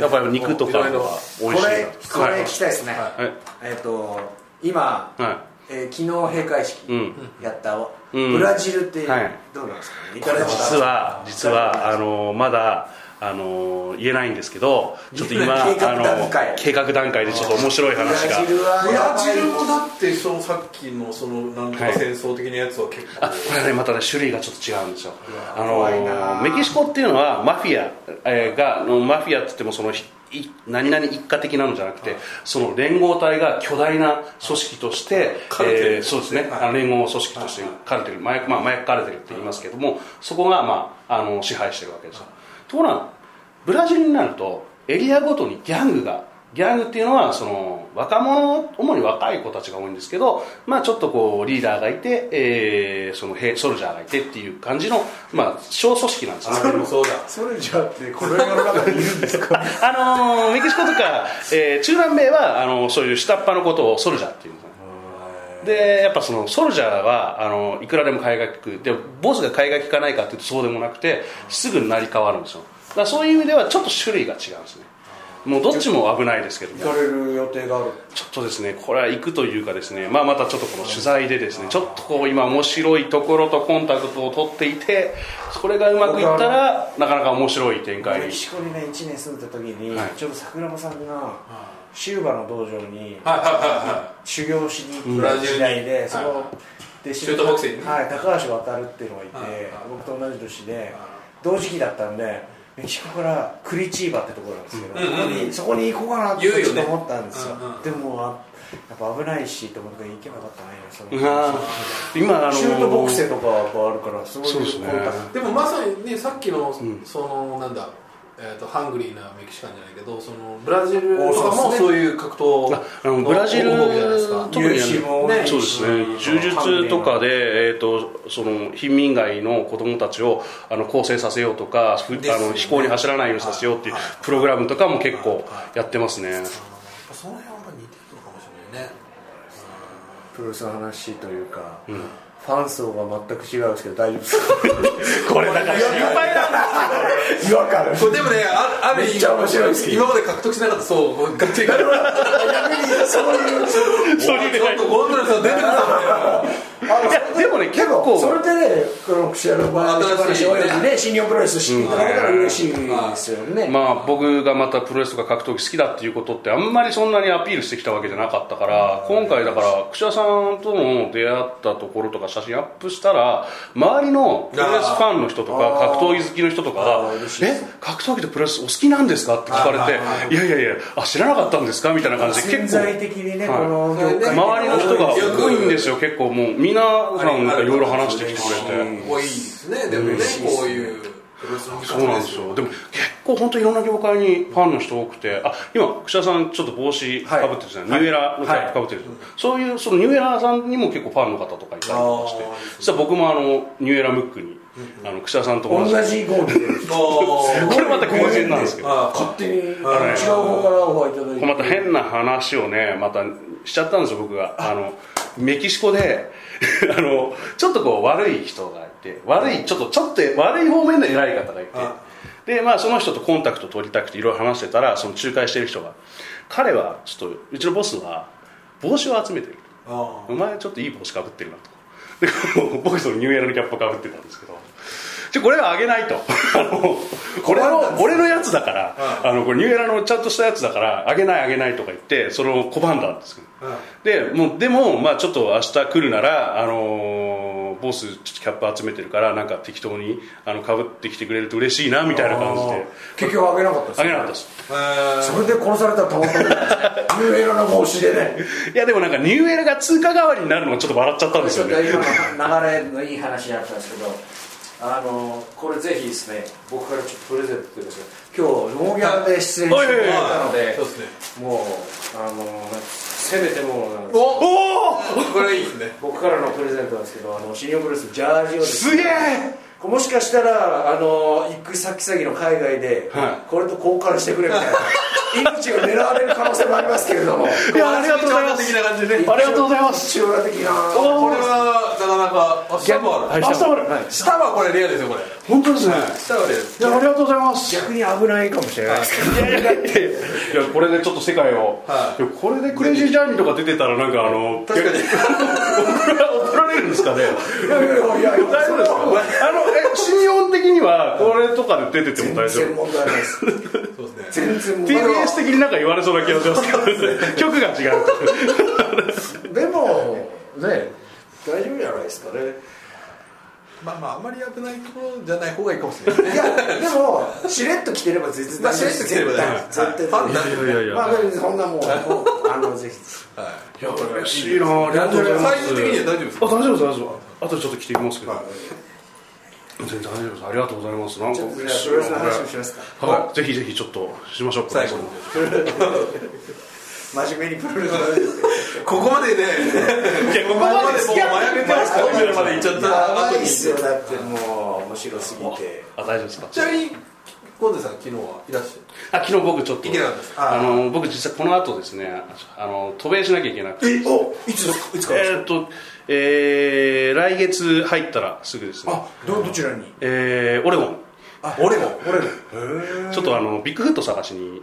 やっぱり肉とかはいろいろ美味しいなこれこれ聞きたいですね、ははい。えっ、と今、はえー昨日閉会式うん。やった、うん。ブラジルってはい。どうなんですかね、いこれ実は実はあのまだあの言えないんですけどちょっと今計画あの段階計画段階でちょっと面白い話が。ブラジルもだってそのさっきのそのなんとか戦争的なやつは結構、あこれはねまたね種類がちょっと違うんですよ。あのメキシコっていうのはマフィア、えーがマフィアって言ってもそのひい何々一家的なのじゃなくてその連合体が巨大な組織として、カルテルえーそうですね、あの連合組織としてカルテル麻薬,、まあ、麻薬カルテルって言いますけどもそこが、まあ、あの支配してるわけですよところがブラジルになるとエリアごとにギャングがギャングっていうのはその若者主に若い子たちが多いんですけど、まあ、ちょっとこうリーダーがいて、えーその兵ソルジャーがいてっていう感じの、まあ、小組織なんですねそうだ。それじゃあってこの世の中にいるんですか？あのーメキシコとか、えー中南米はあのそういう下っ端のことをソルジャーっていうんでやっぱそのソルジャーはあのいくらでも海外聞く。でボスが海外聞かないかっていうとそうでもなくてすぐ成り変わるんですよ。だからそういう意味ではちょっと種類が違うんですね。もうどっちも危ないですけども。行かれる予定がある。ちょっとですねこれは行くというかですねまあまたちょっとこの取材でですねちょっとこう今面白いところとコンタクトを取っていてこれがうまくいったらなかなか面白い展開に。メキシコにね1年住んでた時に、はい。ちょうど桜庭さんがシューバの道場にはいはいは修行しに行った時代で、はいその弟子シュートボクシング。ねはい、高橋渡るっていうのがいて、僕と同じ年で同時期だったんでメキシコからクリチーバってところなんですけど、そこに行こうかなってちょっと思ったんですよ。でもあやっぱ危ないしと思って行けばよかったな今その。今あのーシュートボクセとかやっぱあるからそういうそうですね。でもまさにねさっきの、ん。そのなんだえー、とハングリーなメキシカンじゃないけどそのブラジルとかもそういう格闘のブラジル王国じゃないですか。特にあの UFC も多いしそうですね。柔術とかで、えー、とその貧民街の子供たちをあの更生させようとか、ね。あの飛行に走らないようにさせようっていうプログラムとかも結構やってますね、その辺はやっぱ似てるのかもしれないね。プロレスの話というか、ファン層が全く違うんですけど大丈夫です。か (laughs) これだから。心配な違和感これでもねあある意味今まで獲得しなかったそうこうがっつり逆にそういう。そういうちょっとゴンドラさん出てくださいでもね結構。それでねこの串屋の場合新しいね。新日本プロレス知っていただけたら嬉しいですよね。まあ、僕がまたプロレスとか格闘技好きだっていうことってあんまりそんなにアピールしてきたわけじゃなかったから今回だから串田さんとの出会ったところとかか写真アップしたら周りのプロレスファンの人とか格闘技好きの人とかあがえ格闘技とプロレスお好きなんですか?」って聞かれて「い。やいやいやあ知らなかったんですか?」みたいな感じで潜結構周りの人が多いんですよ結構もう皆さんがいろいろ話してきてくれて。こういいですね。でもねこういうそうなんですよ。でも結構本当いろんな業界にファンの人多くて。あ今串田さんちょっと帽子かぶってるじゃない、ニューエラーのキャップかぶってる、そういうそのニューエラさんにも結構ファンの方とかいたりとかしてそしたら僕もあのニューエラムックに、あの串田さんと同同じじゴール (laughs) これまた偶然なんですけど。あ勝手に違う方からオファーいただいて。また変な話をねまたしちゃったんですよ僕が。あ。のメキシコで (laughs) あのちょっとこう悪い人がいて悪いちょっとちょっと悪い方面の偉い方がいて。あでまあその人とコンタクト取りたくていろいろ話してたらその仲介してる人が彼はちょっとうちのボスは帽子を集めてる。あお前ちょっといい帽子かぶってるなと。で僕そのニューエラのキャップかぶってたんですけどじゃこれはあげないと。あの俺の俺のやつだからあのこれニューエラのちゃんとしたやつだからあげないあげないとか言ってそれを拒んだんですけどでもうでも、まあ、ちょっと明日来るなら、あのーボスキャップ集めてるからなんか適当にあのかぶってきてくれると嬉しいなみたいな感じで。結局あげなかったですあげなかったです。あそれで殺されたらたまったニューエラの帽子でね。(laughs) いやでもなんかニューエラが通貨代わりになるのがちょっと笑っちゃったんですちょっとよね今の流れのいい話あったんですけどあのこれぜひですね僕からちょっとプレゼントっていうか今日ノーギャラで出演してくれたのでそうですね。もうあのせめてもうおおお！これいいですね。僕からのプレゼントなんですけどあの新日本プロレスのジャージをですすげえもしかしたらあの行く先々の海外で、はい。これと交換してくれみたいな。(laughs) 命を狙われる可能性もありますけれども。いやありがとうございます。的な感じでねありがとうございます。一応的な。これはなかなかあ下もある。明日まで下はこれレアですよこれ。本当ですね。下はレアです。いやありがとうございます。逆に危ないかもしれないですけど。い。やいやいやいやこれでちょっと世界を、はい。いやこれでクレイジージャーニーとか出てたらなんかあの確かに。(laughs) 怒られるんですかね。いやいやいやいや大丈夫ですか？あのえ新日本的にはこれとかで出てても大丈全然夫問題ないです。そうですね全然問 TBS 題ない的になんか言われそうな気がしますけど (laughs) 曲が違うでもね大丈夫じゃないですかね。まあまああんまり危ないところじゃない方がいいかもしれない。ねいやでもしれっと着てれば全然まあしれっと着てればね。絶対絶対ファンになるいやいやいやまあそんなもうあのぜひ。はいや嬉しいな。ありがとうございます。サイズ的には大丈夫ですか？あ大丈夫です大丈夫あとちょっと着てみますけど、全然大丈夫です。ありがとうございます。なんかプロレスの話もしますか。はい。ぜひぜひちょっとしましょう。最後に。真面目にプロレスここまでね。いやここまでもう麻薬麻薬トイレまで行っちゃったやばいっすよだってもう面白すぎて。あ大丈夫ですか？ちなみにゴンデさん昨日はいらっしあ昨日僕ちょっと。行けなかったですあの僕実はこの後ですねあの渡米しなきゃいけなくて。えおいついつか？えーっと、えー来月入ったらすぐですね。あどどちらに？えーオレゴン。あ俺も俺のちょっとあのビッグフット探しに。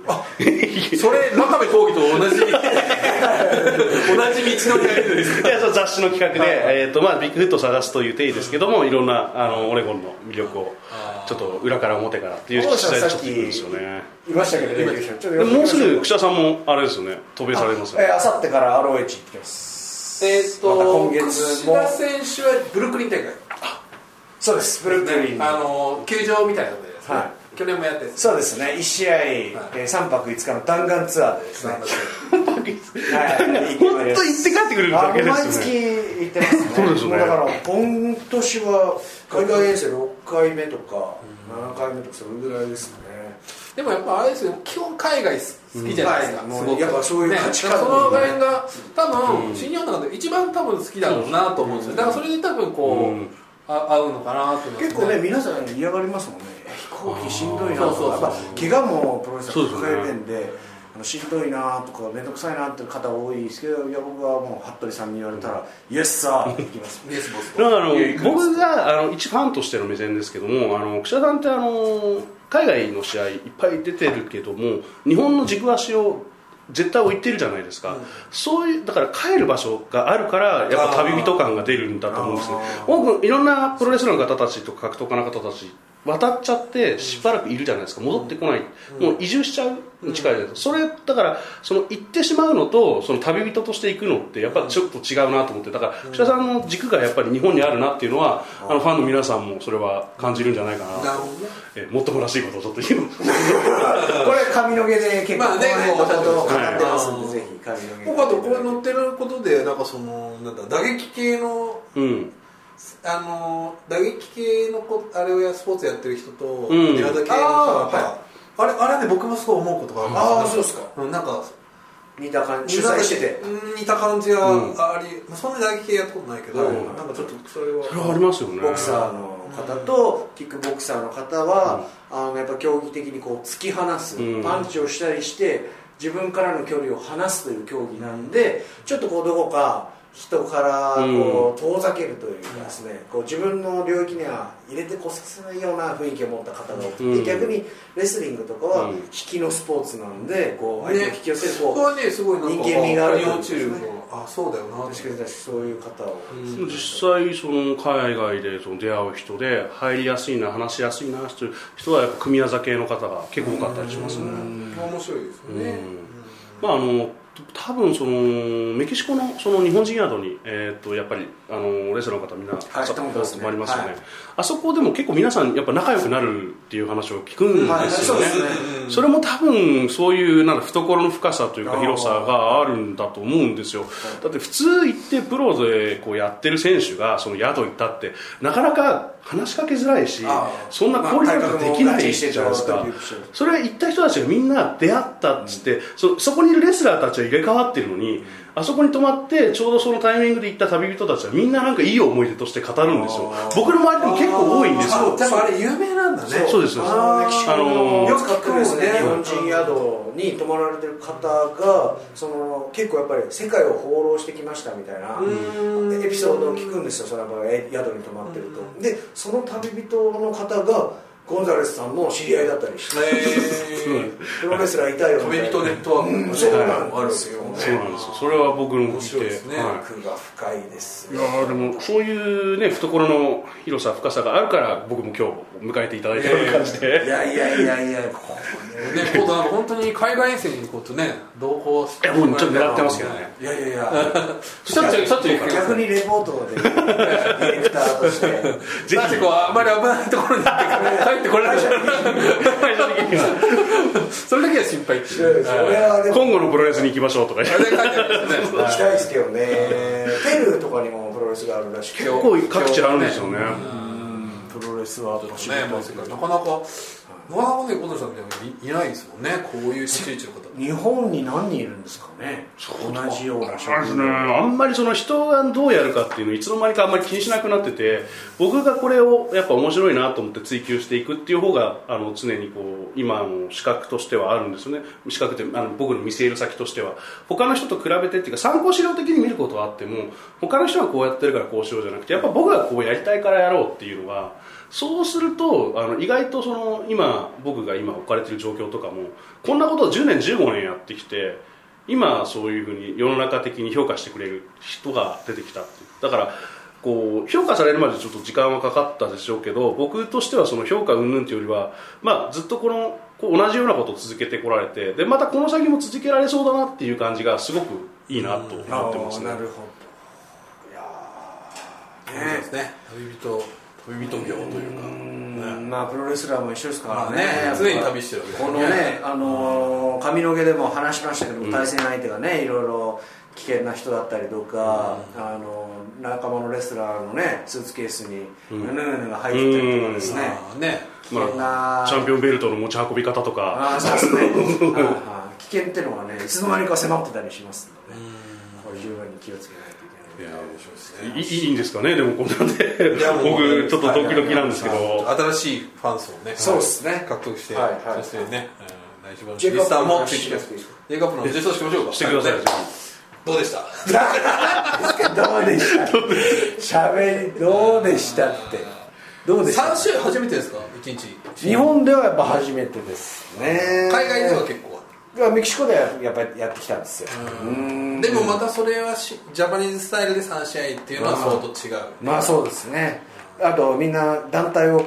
それ真壁闘技と同じ。(laughs) 同じ道のりがいるんです。いやそう雑誌の企画で、えーとまあ、ビッグフット探すという定義ですけどもいろんなあのオレゴンの魅力をちょっと裏から表からっていう取材でちょさっと行くんですよね。いましたけどレビューしちょっとでももうすぐ串田さんもあれですよね。渡米されますよね。えあさってから ROH 行ってきますえーっと今月も。櫛田選手はブルックリン大会。そうです。ブルックリン。あの球場みたいなのでですね。は去年もやってそうですね。1試合、えー、3泊5日の弾丸ツアーでですね。はい。本当行って帰ってくれるだけであ毎月すよね行ってますね。そうですね。もだから今年は海外遠征6回目とか7回目とかそれぐらいですねでもやっぱあれですよ。基本海外好きじゃないですか、うん。はい。やっぱそういう価値観。その辺が多分、新日本の中で一番多分好きだろうなと思うんですよ。だからそれで多分こう、うん。あ合うのかなと思います、結構ね皆さん嫌がりますもんね。飛行機しんどいなとそうそうそう。かやっぱ怪我もプロレスは抱えてんであのしんどいなとか面倒くさいなっていう方多いですけどいや僕はもう服部さんに言われたら「イエスサー」って言います。(laughs) イエスボス。だから僕があの一ファンとしての目線ですけどもあの串田さんってあの海外の試合いっぱい出てるけども日本の軸足を絶対置いてるじゃないですか、そういうだから帰る場所があるからやっぱ旅人感が出るんだと思うんですねあー。僕いろんなプロレスラーの方たちとか格闘家の方たち渡っちゃってしばらくいるじゃないですか。戻ってこない、もう移住しちゃうに近いじゃないですか、それだからその行ってしまうのとその旅人として行くのってやっぱちょっと違うなと思って。だから串田さんの軸がやっぱり日本にあるなっていうのはあのファンの皆さんもそれは感じるんじゃないかななるほどね。えもっともらしいことをちょっと言う。の (laughs) これ髪の毛で結構まあねこの辺のことを語はいってますんで、ぜひ髪の毛。僕あとこれ載ってることでなんかそのなんだ打撃系のうんあの打撃系のこあれをやスポーツやってる人とん。寝技系の人あーがあれあれね僕もすごい思うことがあるんですよ。ああそうですか。うんなんか似た感じ取材してて。うん似た感じがうん。あり、まあそんなに打撃系やったことないけど、はいなんかちょっとそれはそれはありますよね。ボクサーの方とキックボクサーの方は、あのやっぱ競技的にこう突き放す、うん。パンチをしたりして自分からの距離を離すという競技なんでちょっとこうどこか人からこう遠ざけるというかですね、こう自分の領域には入れてこさせないような雰囲気を持った方が多くて、うん。逆にレスリングとかはうん。引きのスポーツなんでこう相手を引き寄せるこう、ね人間味がある腑に落ちるのあそうだよな確かに。そういう方を、実際その海外でその出会う人で入りやすいな話しやすいなっていう人はやっぱ組み技系の方が結構多かったりしますね、面白いですよね、まああの多分そのメキシコのその日本人宿に、えー、とやっぱりあのレスラーの方みんなはいあそこ泊まりますよね、はい。あそこでも結構皆さんやっぱ仲良くなるっていう話を聞くんですよね、それも多分そういうなんか懐の深さというか広さがあるんだと思うんですよ。だって普通行ってプロでこうやってる選手がその宿行ったってなかなか話しかけづらいしそんな交流ができないじゃないですかそれ行った人たちがみんな出会ったっつって、そそこにいるレスラーたちは入れ替わってるのに、あそこに泊まってちょうどそのタイミングで行った旅人たちはみんななんかいい思い出として語るんですよ。僕の周りでも結構多いんですよ。あでもあれ有名なんだね。そうですそうです。あのよく聞くですね。日本人宿に泊まられてる方がその結構やっぱり世界を放浪してきましたみたいなエピソードを聞くんですよその宿に泊まってると。でその旅人の方がゴンザレスさんの知り合いだったりして。えプロレスラーいたよー、みたいネットワークうんそうなんですよそうなんですよ。それは僕の聞いてね。は奥が深いですいいやーでもそういうね懐の広さ深さがあるから僕も今日迎えていただいたような感じ (laughs) いでやいやいやいやこれね、今度あの本当に海外遠征に行こうとね同行しいやもうちょっと狙ってますけどね。いやいやいや。しょっちゅうしょっちゅう行くから。逆にレポートでディレクターとして。(laughs) ぜひ。こうあんまり危ないところに行って帰ってこれないそれだけは心配っていう。今後のプロレスに行きましょうとか。行きたいですけどね。ペルーとかにもプロレスがあるらしくて結構各地あるんですよね。プロレスは年ね、まあ、なかなかなかなかね小野さんでもいいないですもんね。こういう立ち位置の方。日本に何人いるんですかね。同じようなそうですねあんまりその人がどうやるかっていうのをいつの間にかあんまり気にしなくなってて僕がこれをやっぱ面白いなと思って追求していくっていう方があの常にこう今の資格としてはあるんですよね。資格ってあの僕の見せる先としては。他の人と比べてっていうか参考資料的に見ることはあっても他の人がこうやってるからこうしようじゃなくてやっぱ僕がこうやりたいからやろうっていうのがそうするとあの意外とその今僕が今置かれている状況とかもこんなことを10年15年やってきて今そういうふうに世の中的に評価してくれる人が出てきたっていう。だからこう評価されるまでちょっと時間はかかったでしょうけど僕としてはその評価云々というよりは、まあ、ずっとこのこう同じようなことを続けてこられてでまたこの先も続けられそうだなっていう感じがすごくいいなと思ってますね。なるほそうですね。旅人旅人業というか。どまあプロレスラーも一緒ですからね。まあね常に旅してるわけこのね、あのー髪の毛でも話しましたけども、対戦相手がねいろいろ危険な人だったりとか、あのー仲間のレスラーのねスーツケースにヌヌヌが入ってたりとかですね、ああね。危険な、まあ、チャンピオンベルトの持ち運び方とか。ああそうですね。危険っていうのがねいつの間にか迫ってたりしますので、ね、これ十分に気をつけないといやいですねいんですかねでもこんなんで。僕ちょっとドキドキなんですけど。新しいファン層をね。そうですね。獲得して、はいはい。そしてね、うん内緒話ジェイカップリスターも。J カップの実装しましょうか。してください、ねどうでした？どうでした？(laughs) しゃべりどうでしたって。どうでした？3試合初めてですか？1日。日本ではやっぱ初めてですね。海外では結構いやメキシコではやっぱりやってきたんですよ。うん。でもまたそれはしジャパニーズスタイルで3試合っていうのは相当違う。まあそうですね。あとみんな団体を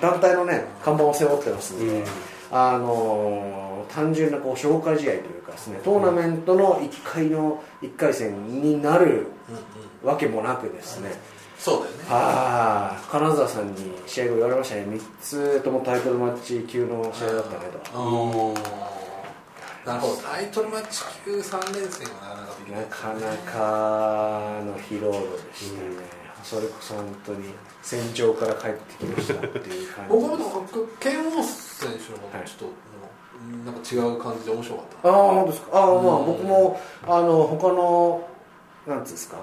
団体のね看板を背負ってますんで、うん。あのー単純なこう消化試合というかですねトーナメントの1回の1回戦になるわけもなくですね、そうだよね。ああ金沢さんに試合後言われましたね。3つともタイトルマッチ級の試合だったねとうんなるほどタイトルマッチ級3連戦はなかなかできなかなかの疲労度でしたね、それこそ本当に戦場から帰ってきましたっていう感じ僕はでもケン・オース選手の方がちょっと、うんなんか違う感じで面白かった。ああ本当ですかああまあ僕もあの他のなんつうんですか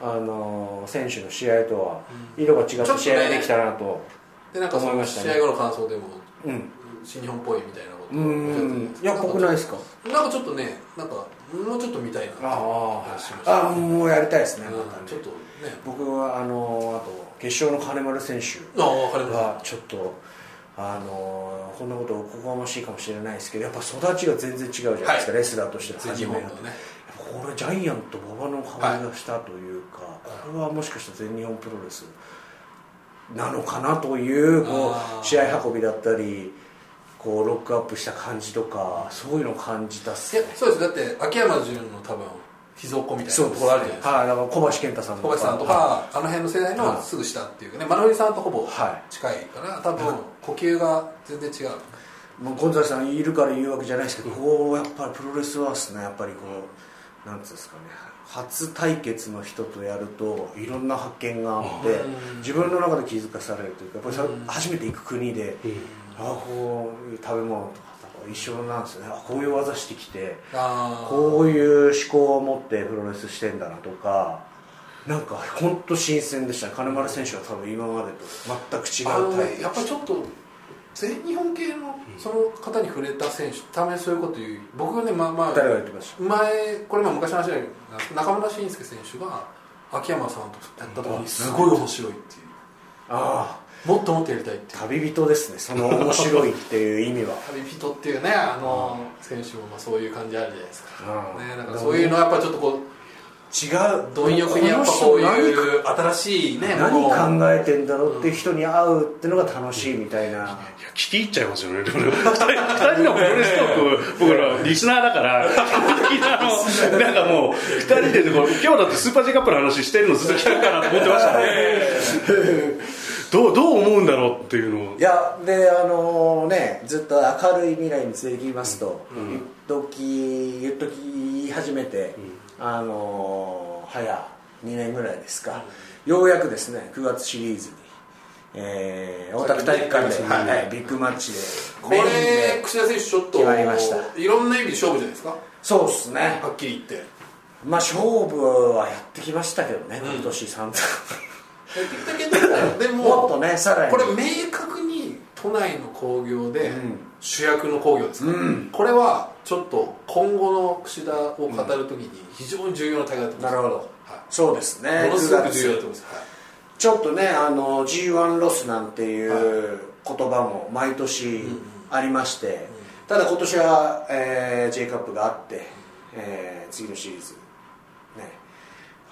あの選手の試合とは色が違った試合ができたなと。でなんかその思いましたね試合後の感想でもうん。新日本っぽいみたいなうん。ていや僕ないですか？なんかちょっとねなんかもうちょっと見たいなああ。あもうやりたいですねちょっとね。僕はあのあと決勝の金丸選手はちょっとあのこんなことおこがましいかもしれないですけどやっぱ育ちが全然違うじゃないですか、はい。レスラーとして初めのね。これジャイアント馬場の香りがしたというか、これはもしかしたら全日本プロレスなのかなというこう試合運びだったりこうロックアップした感じとかそういうのを感じたっすいやそうです。だって秋山純の多分秘蔵っ子みたいな。そうですところあるじゃないですか。はい。だから小橋健太さん小林さんとか。あの辺の世代のすぐ下っていうかね。丸織さんとほぼはい。近いから多分呼吸が全然違う。もうゴンザレスさんいるから言うわけじゃないですけど、こうやっぱりプロレスはですね。やっぱりこうなんつうんですかね。初対決の人とやるといろんな発見があってうん。自分の中で気づかされるというかやっぱり初めて行く国で、ああこういう食べ物とか一緒なんですよね。あこういう技してきてあこういう思考を持ってプロレスしてんだなとかなんか本当新鮮でした。ね金丸選手は多分今までと全く違うタイプ。ねやっぱりちょっと全日本系のその方に触れた選手たまにそういうこと言う。僕がねまあまあ誰が言ってました？前これまあ昔の話だけど中村慎介選手が秋山さんとやった時にすごい面白いっていう。ああもっともっとやりたいって旅人ですねその面白いっていう意味は。旅人っていうねあの選手もまあそういう感じあるじゃないですか、うん。ね、だからそういうのはやっぱちょっとこう違う貪欲にやっぱこういう新しいね何考えてんだろうっていう人に会うっていうのが楽しいみたいな、いや聞き入っちゃいますよね、でもね。二人二人のプロレストーク、僕らリスナーだから、基本的なあのなんかもう、二人でこう、今日だってスーパー J カップの話してるのずっと聞くかなと思ってましたね、(laughs) どうどう思うんだろうっていうのを。い、やであのねずっと明るい未来に連れてきますと、言っとき言っとき始めて、あの早2年ぐらいですか、ようやくですね9月シリーズに、えー、大田区体育館で、はいはい。ビッグマッチでこれで櫛田選手ちょっと決まりました。いろんな意味で勝負じゃないですか？そうですね。はっきり言って。まあ勝負はやってきましたけどね、今年散々やってきたけどでももっとねさらに。これ明確に都内の興行でん。主役の興行ですか？ら、うん。これはちょっと今後の櫛田を語るときに非常に重要な大会だと思います。なるほど。はそうですね。い、ものすごく9月重要だと思います、はいちょっとねあの G1 ロスなんていう言葉も毎年ありまして、ただ今年は、えー J カップがあって、えー次のシリーズ、ね、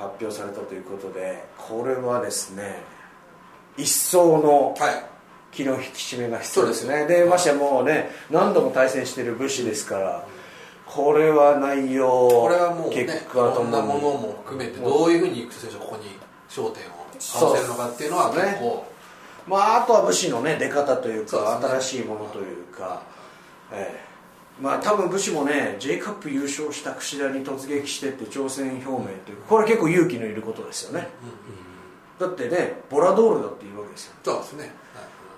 発表されたということでこれはですね一層のはい。気の引き締めが必要ですそうね。でましてやもうね何度も対戦している武士ですからこれは内容これはもうね結い果とろんなものも含めてどういうふうに育成選手がここに焦点を合わせるのかっていうのは結構。まあ、あとは武士の、ね、出方というかね。新しいものというか、ええまあ、多分武士もね J カップ優勝した櫛田に突撃してって挑戦表明というかこれ結構勇気のいることですよね、だってねボラドールだって言うわけですよ。そうですね、はい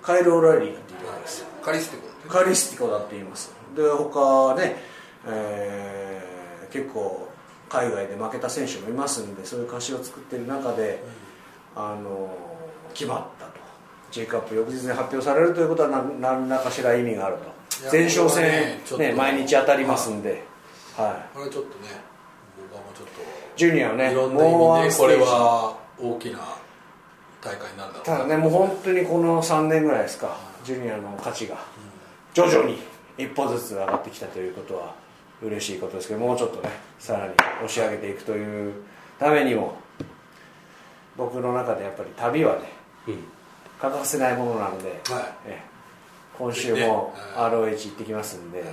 カイル・オライリーだって言うわけですよ。カリスティコだってね。カリスティコだって言いますで他ね、えー結構海外で負けた選手もいますんでそういう歌詞を作ってる中で、あの決まったと。J カップ翌日に発表されるということは何何らかしら意味があると前哨戦、ね毎日当たりますんで、はい、これはちょっとね僕はもうちょっとジュニアはねいろんな意もうワンステージ味でこれは大きな大会になるだろうただねもう本当にこの3年ぐらいですかジュニアの価値が徐々に一歩ずつ上がってきたということは嬉しいことですけどもうちょっとねさらに押し上げていくというためにも僕の中でやっぱり旅はねうん。欠かせないものなので、はい。ええ今週もね。ROH 行ってきますんで、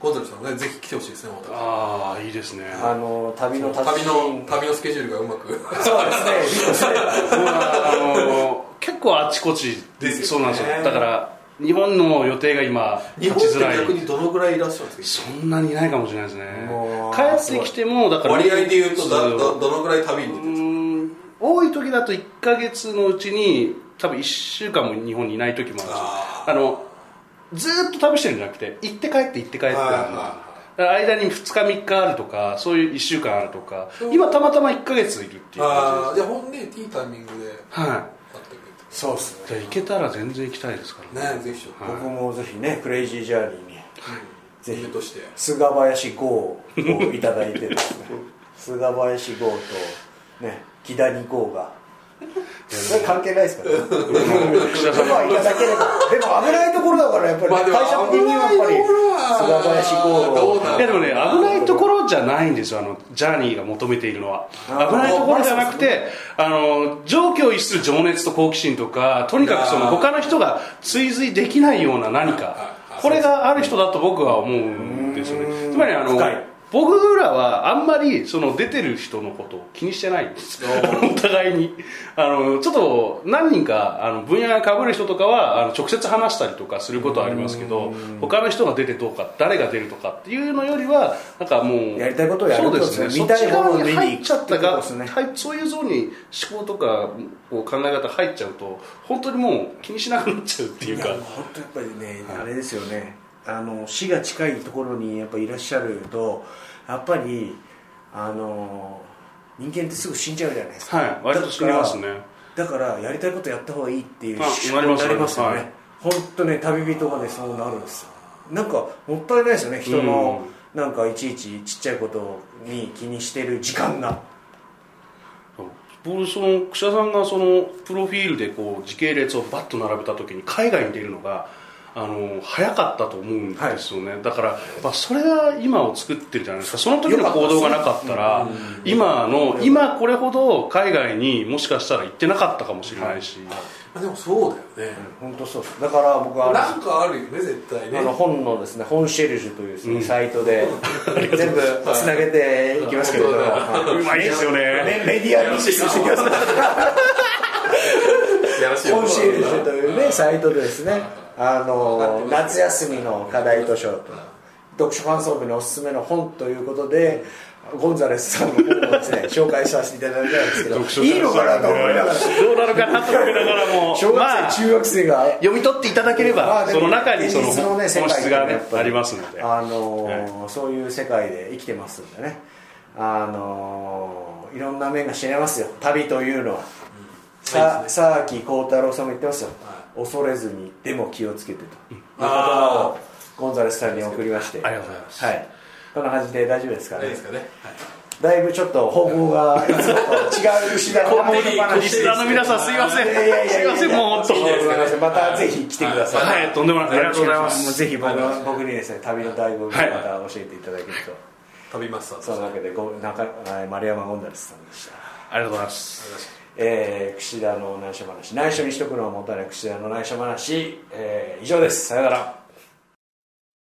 ゴンさんねぜひ来てほしいですねああいいですね。あの旅の達旅人の旅のスケジュールがうまく。そうですね結構あちこちですよねそうなんですよ。だから日本の予定が今日本って立ちづらい。逆にどのぐらいいらっしゃるんですか？そんなにいないかもしれないですね。もう帰ってきてもだから割合で言うとどどのぐらい旅に出てうるんですん多い時だと1か月のうちに多分1週間も日本にいない時もあるんですよ。ああのずーっと旅してるんじゃなくて行って帰って行って帰って。間に2日3日あるとかそういう1週間あるとか今たまたま1か月いるっていうあ感じであじゃあほんねいいタイミングですはい。会ってくれて。そうです。ねじゃあ行けたら全然行きたいですから。ねぜひはい。僕もぜひねクレイジージャーニーにぜひ夢として。菅林剛をいただいてですね。(laughs) 菅林剛とね木谷剛がそれ関係ないですから。ね串田さん。まあいただければでも危ないところだからやっぱり、まあでも会社的にはやっぱり危ないところは菅林剛どうなんいやでもね危ないところじゃないんですよあのジャーニーが求めているのは。危ないところじゃなくてあの上記を逸する情熱と好奇心とかとにかくその他の人が追随できないような何か。これがある人だと僕は思うんですよね。つまりあの深い僕らはあんまりその出てる人のことを気にしてないんです。お互いに。あのちょっと何人かあの分野が被る人とかはあの直接話したりとかすることはありますけど他の人が出てどうか誰が出るとかっていうのよりはなんかもうやりたいことをやるそうですね。見たいものに入っちゃったがねはいそういうゾーンに思考とかこう考え方入っちゃうと本当にもう気にしなくなっちゃうっていうか。本当やっぱりね、あれですよねあの死が近いところにやっぱいらっしゃるとやっぱりあの人間ってすぐ死んじゃうじゃないですか。はい割と死にますね。だからやりたいことやった方がいいっていうあ思考になりますよね。本当ね旅人がねそうなるんですよ。なんかもったいないですよね人のなんかいちいちちっちゃいことに気にしてる時間が。僕その串田さんがそのプロフィールでこう時系列をバッと並べた時に海外に出るのがあの早かったと思うんですよね、だから、まあ、それが今を作ってるじゃないですか。その時の行動がなかったら今の今これほど海外にもしかしたら行ってなかったかもしれないし、あでもそうだよね、本当そうだから僕はなんかあるよね絶対ね。あの本のですね本シェルジュというですね、サイトで全部つなげていきますけれど。も、はいはうまいですよね。メメディアミックスしてきます。本シェルジュというねサイトでですねあの夏休みの課題図書と。読書感想文のおすすめの本ということでゴンザレスさんの本をですね紹介させていただいたんですけどいいのかなと思いながら。どうなのかなと思いながらも小学生、まあ中学生が読み取っていただければ、まあその中にそののね本質が、ねありますので。あのーそういう世界で生きてますんでね。あのーいろんな面が知れますよ。旅というのは、さ沢木幸太郎さんも言ってますよ、恐れずにでも気をつけてと。いう言葉をゴンザレスさんに送りまして。ありがとうございます。はい。こんな感じで大丈夫ですかね？いいですかね、はい。だいぶちょっと方向が違う牛田のこってりこってりリスナーの皆さんすいません。すいませんもう本またぜひ来てください、はいとんでもないありがとうございます。ぜひ僕の僕にですね旅の醍醐味をまた教えていただけると、旅マスターそのわけでご中あ丸山ゴンザレスさんでした。ありがとうございますえー、串田の内緒話。内緒にしとくのをもたない。串田の内緒話、えー以上です。さよなら。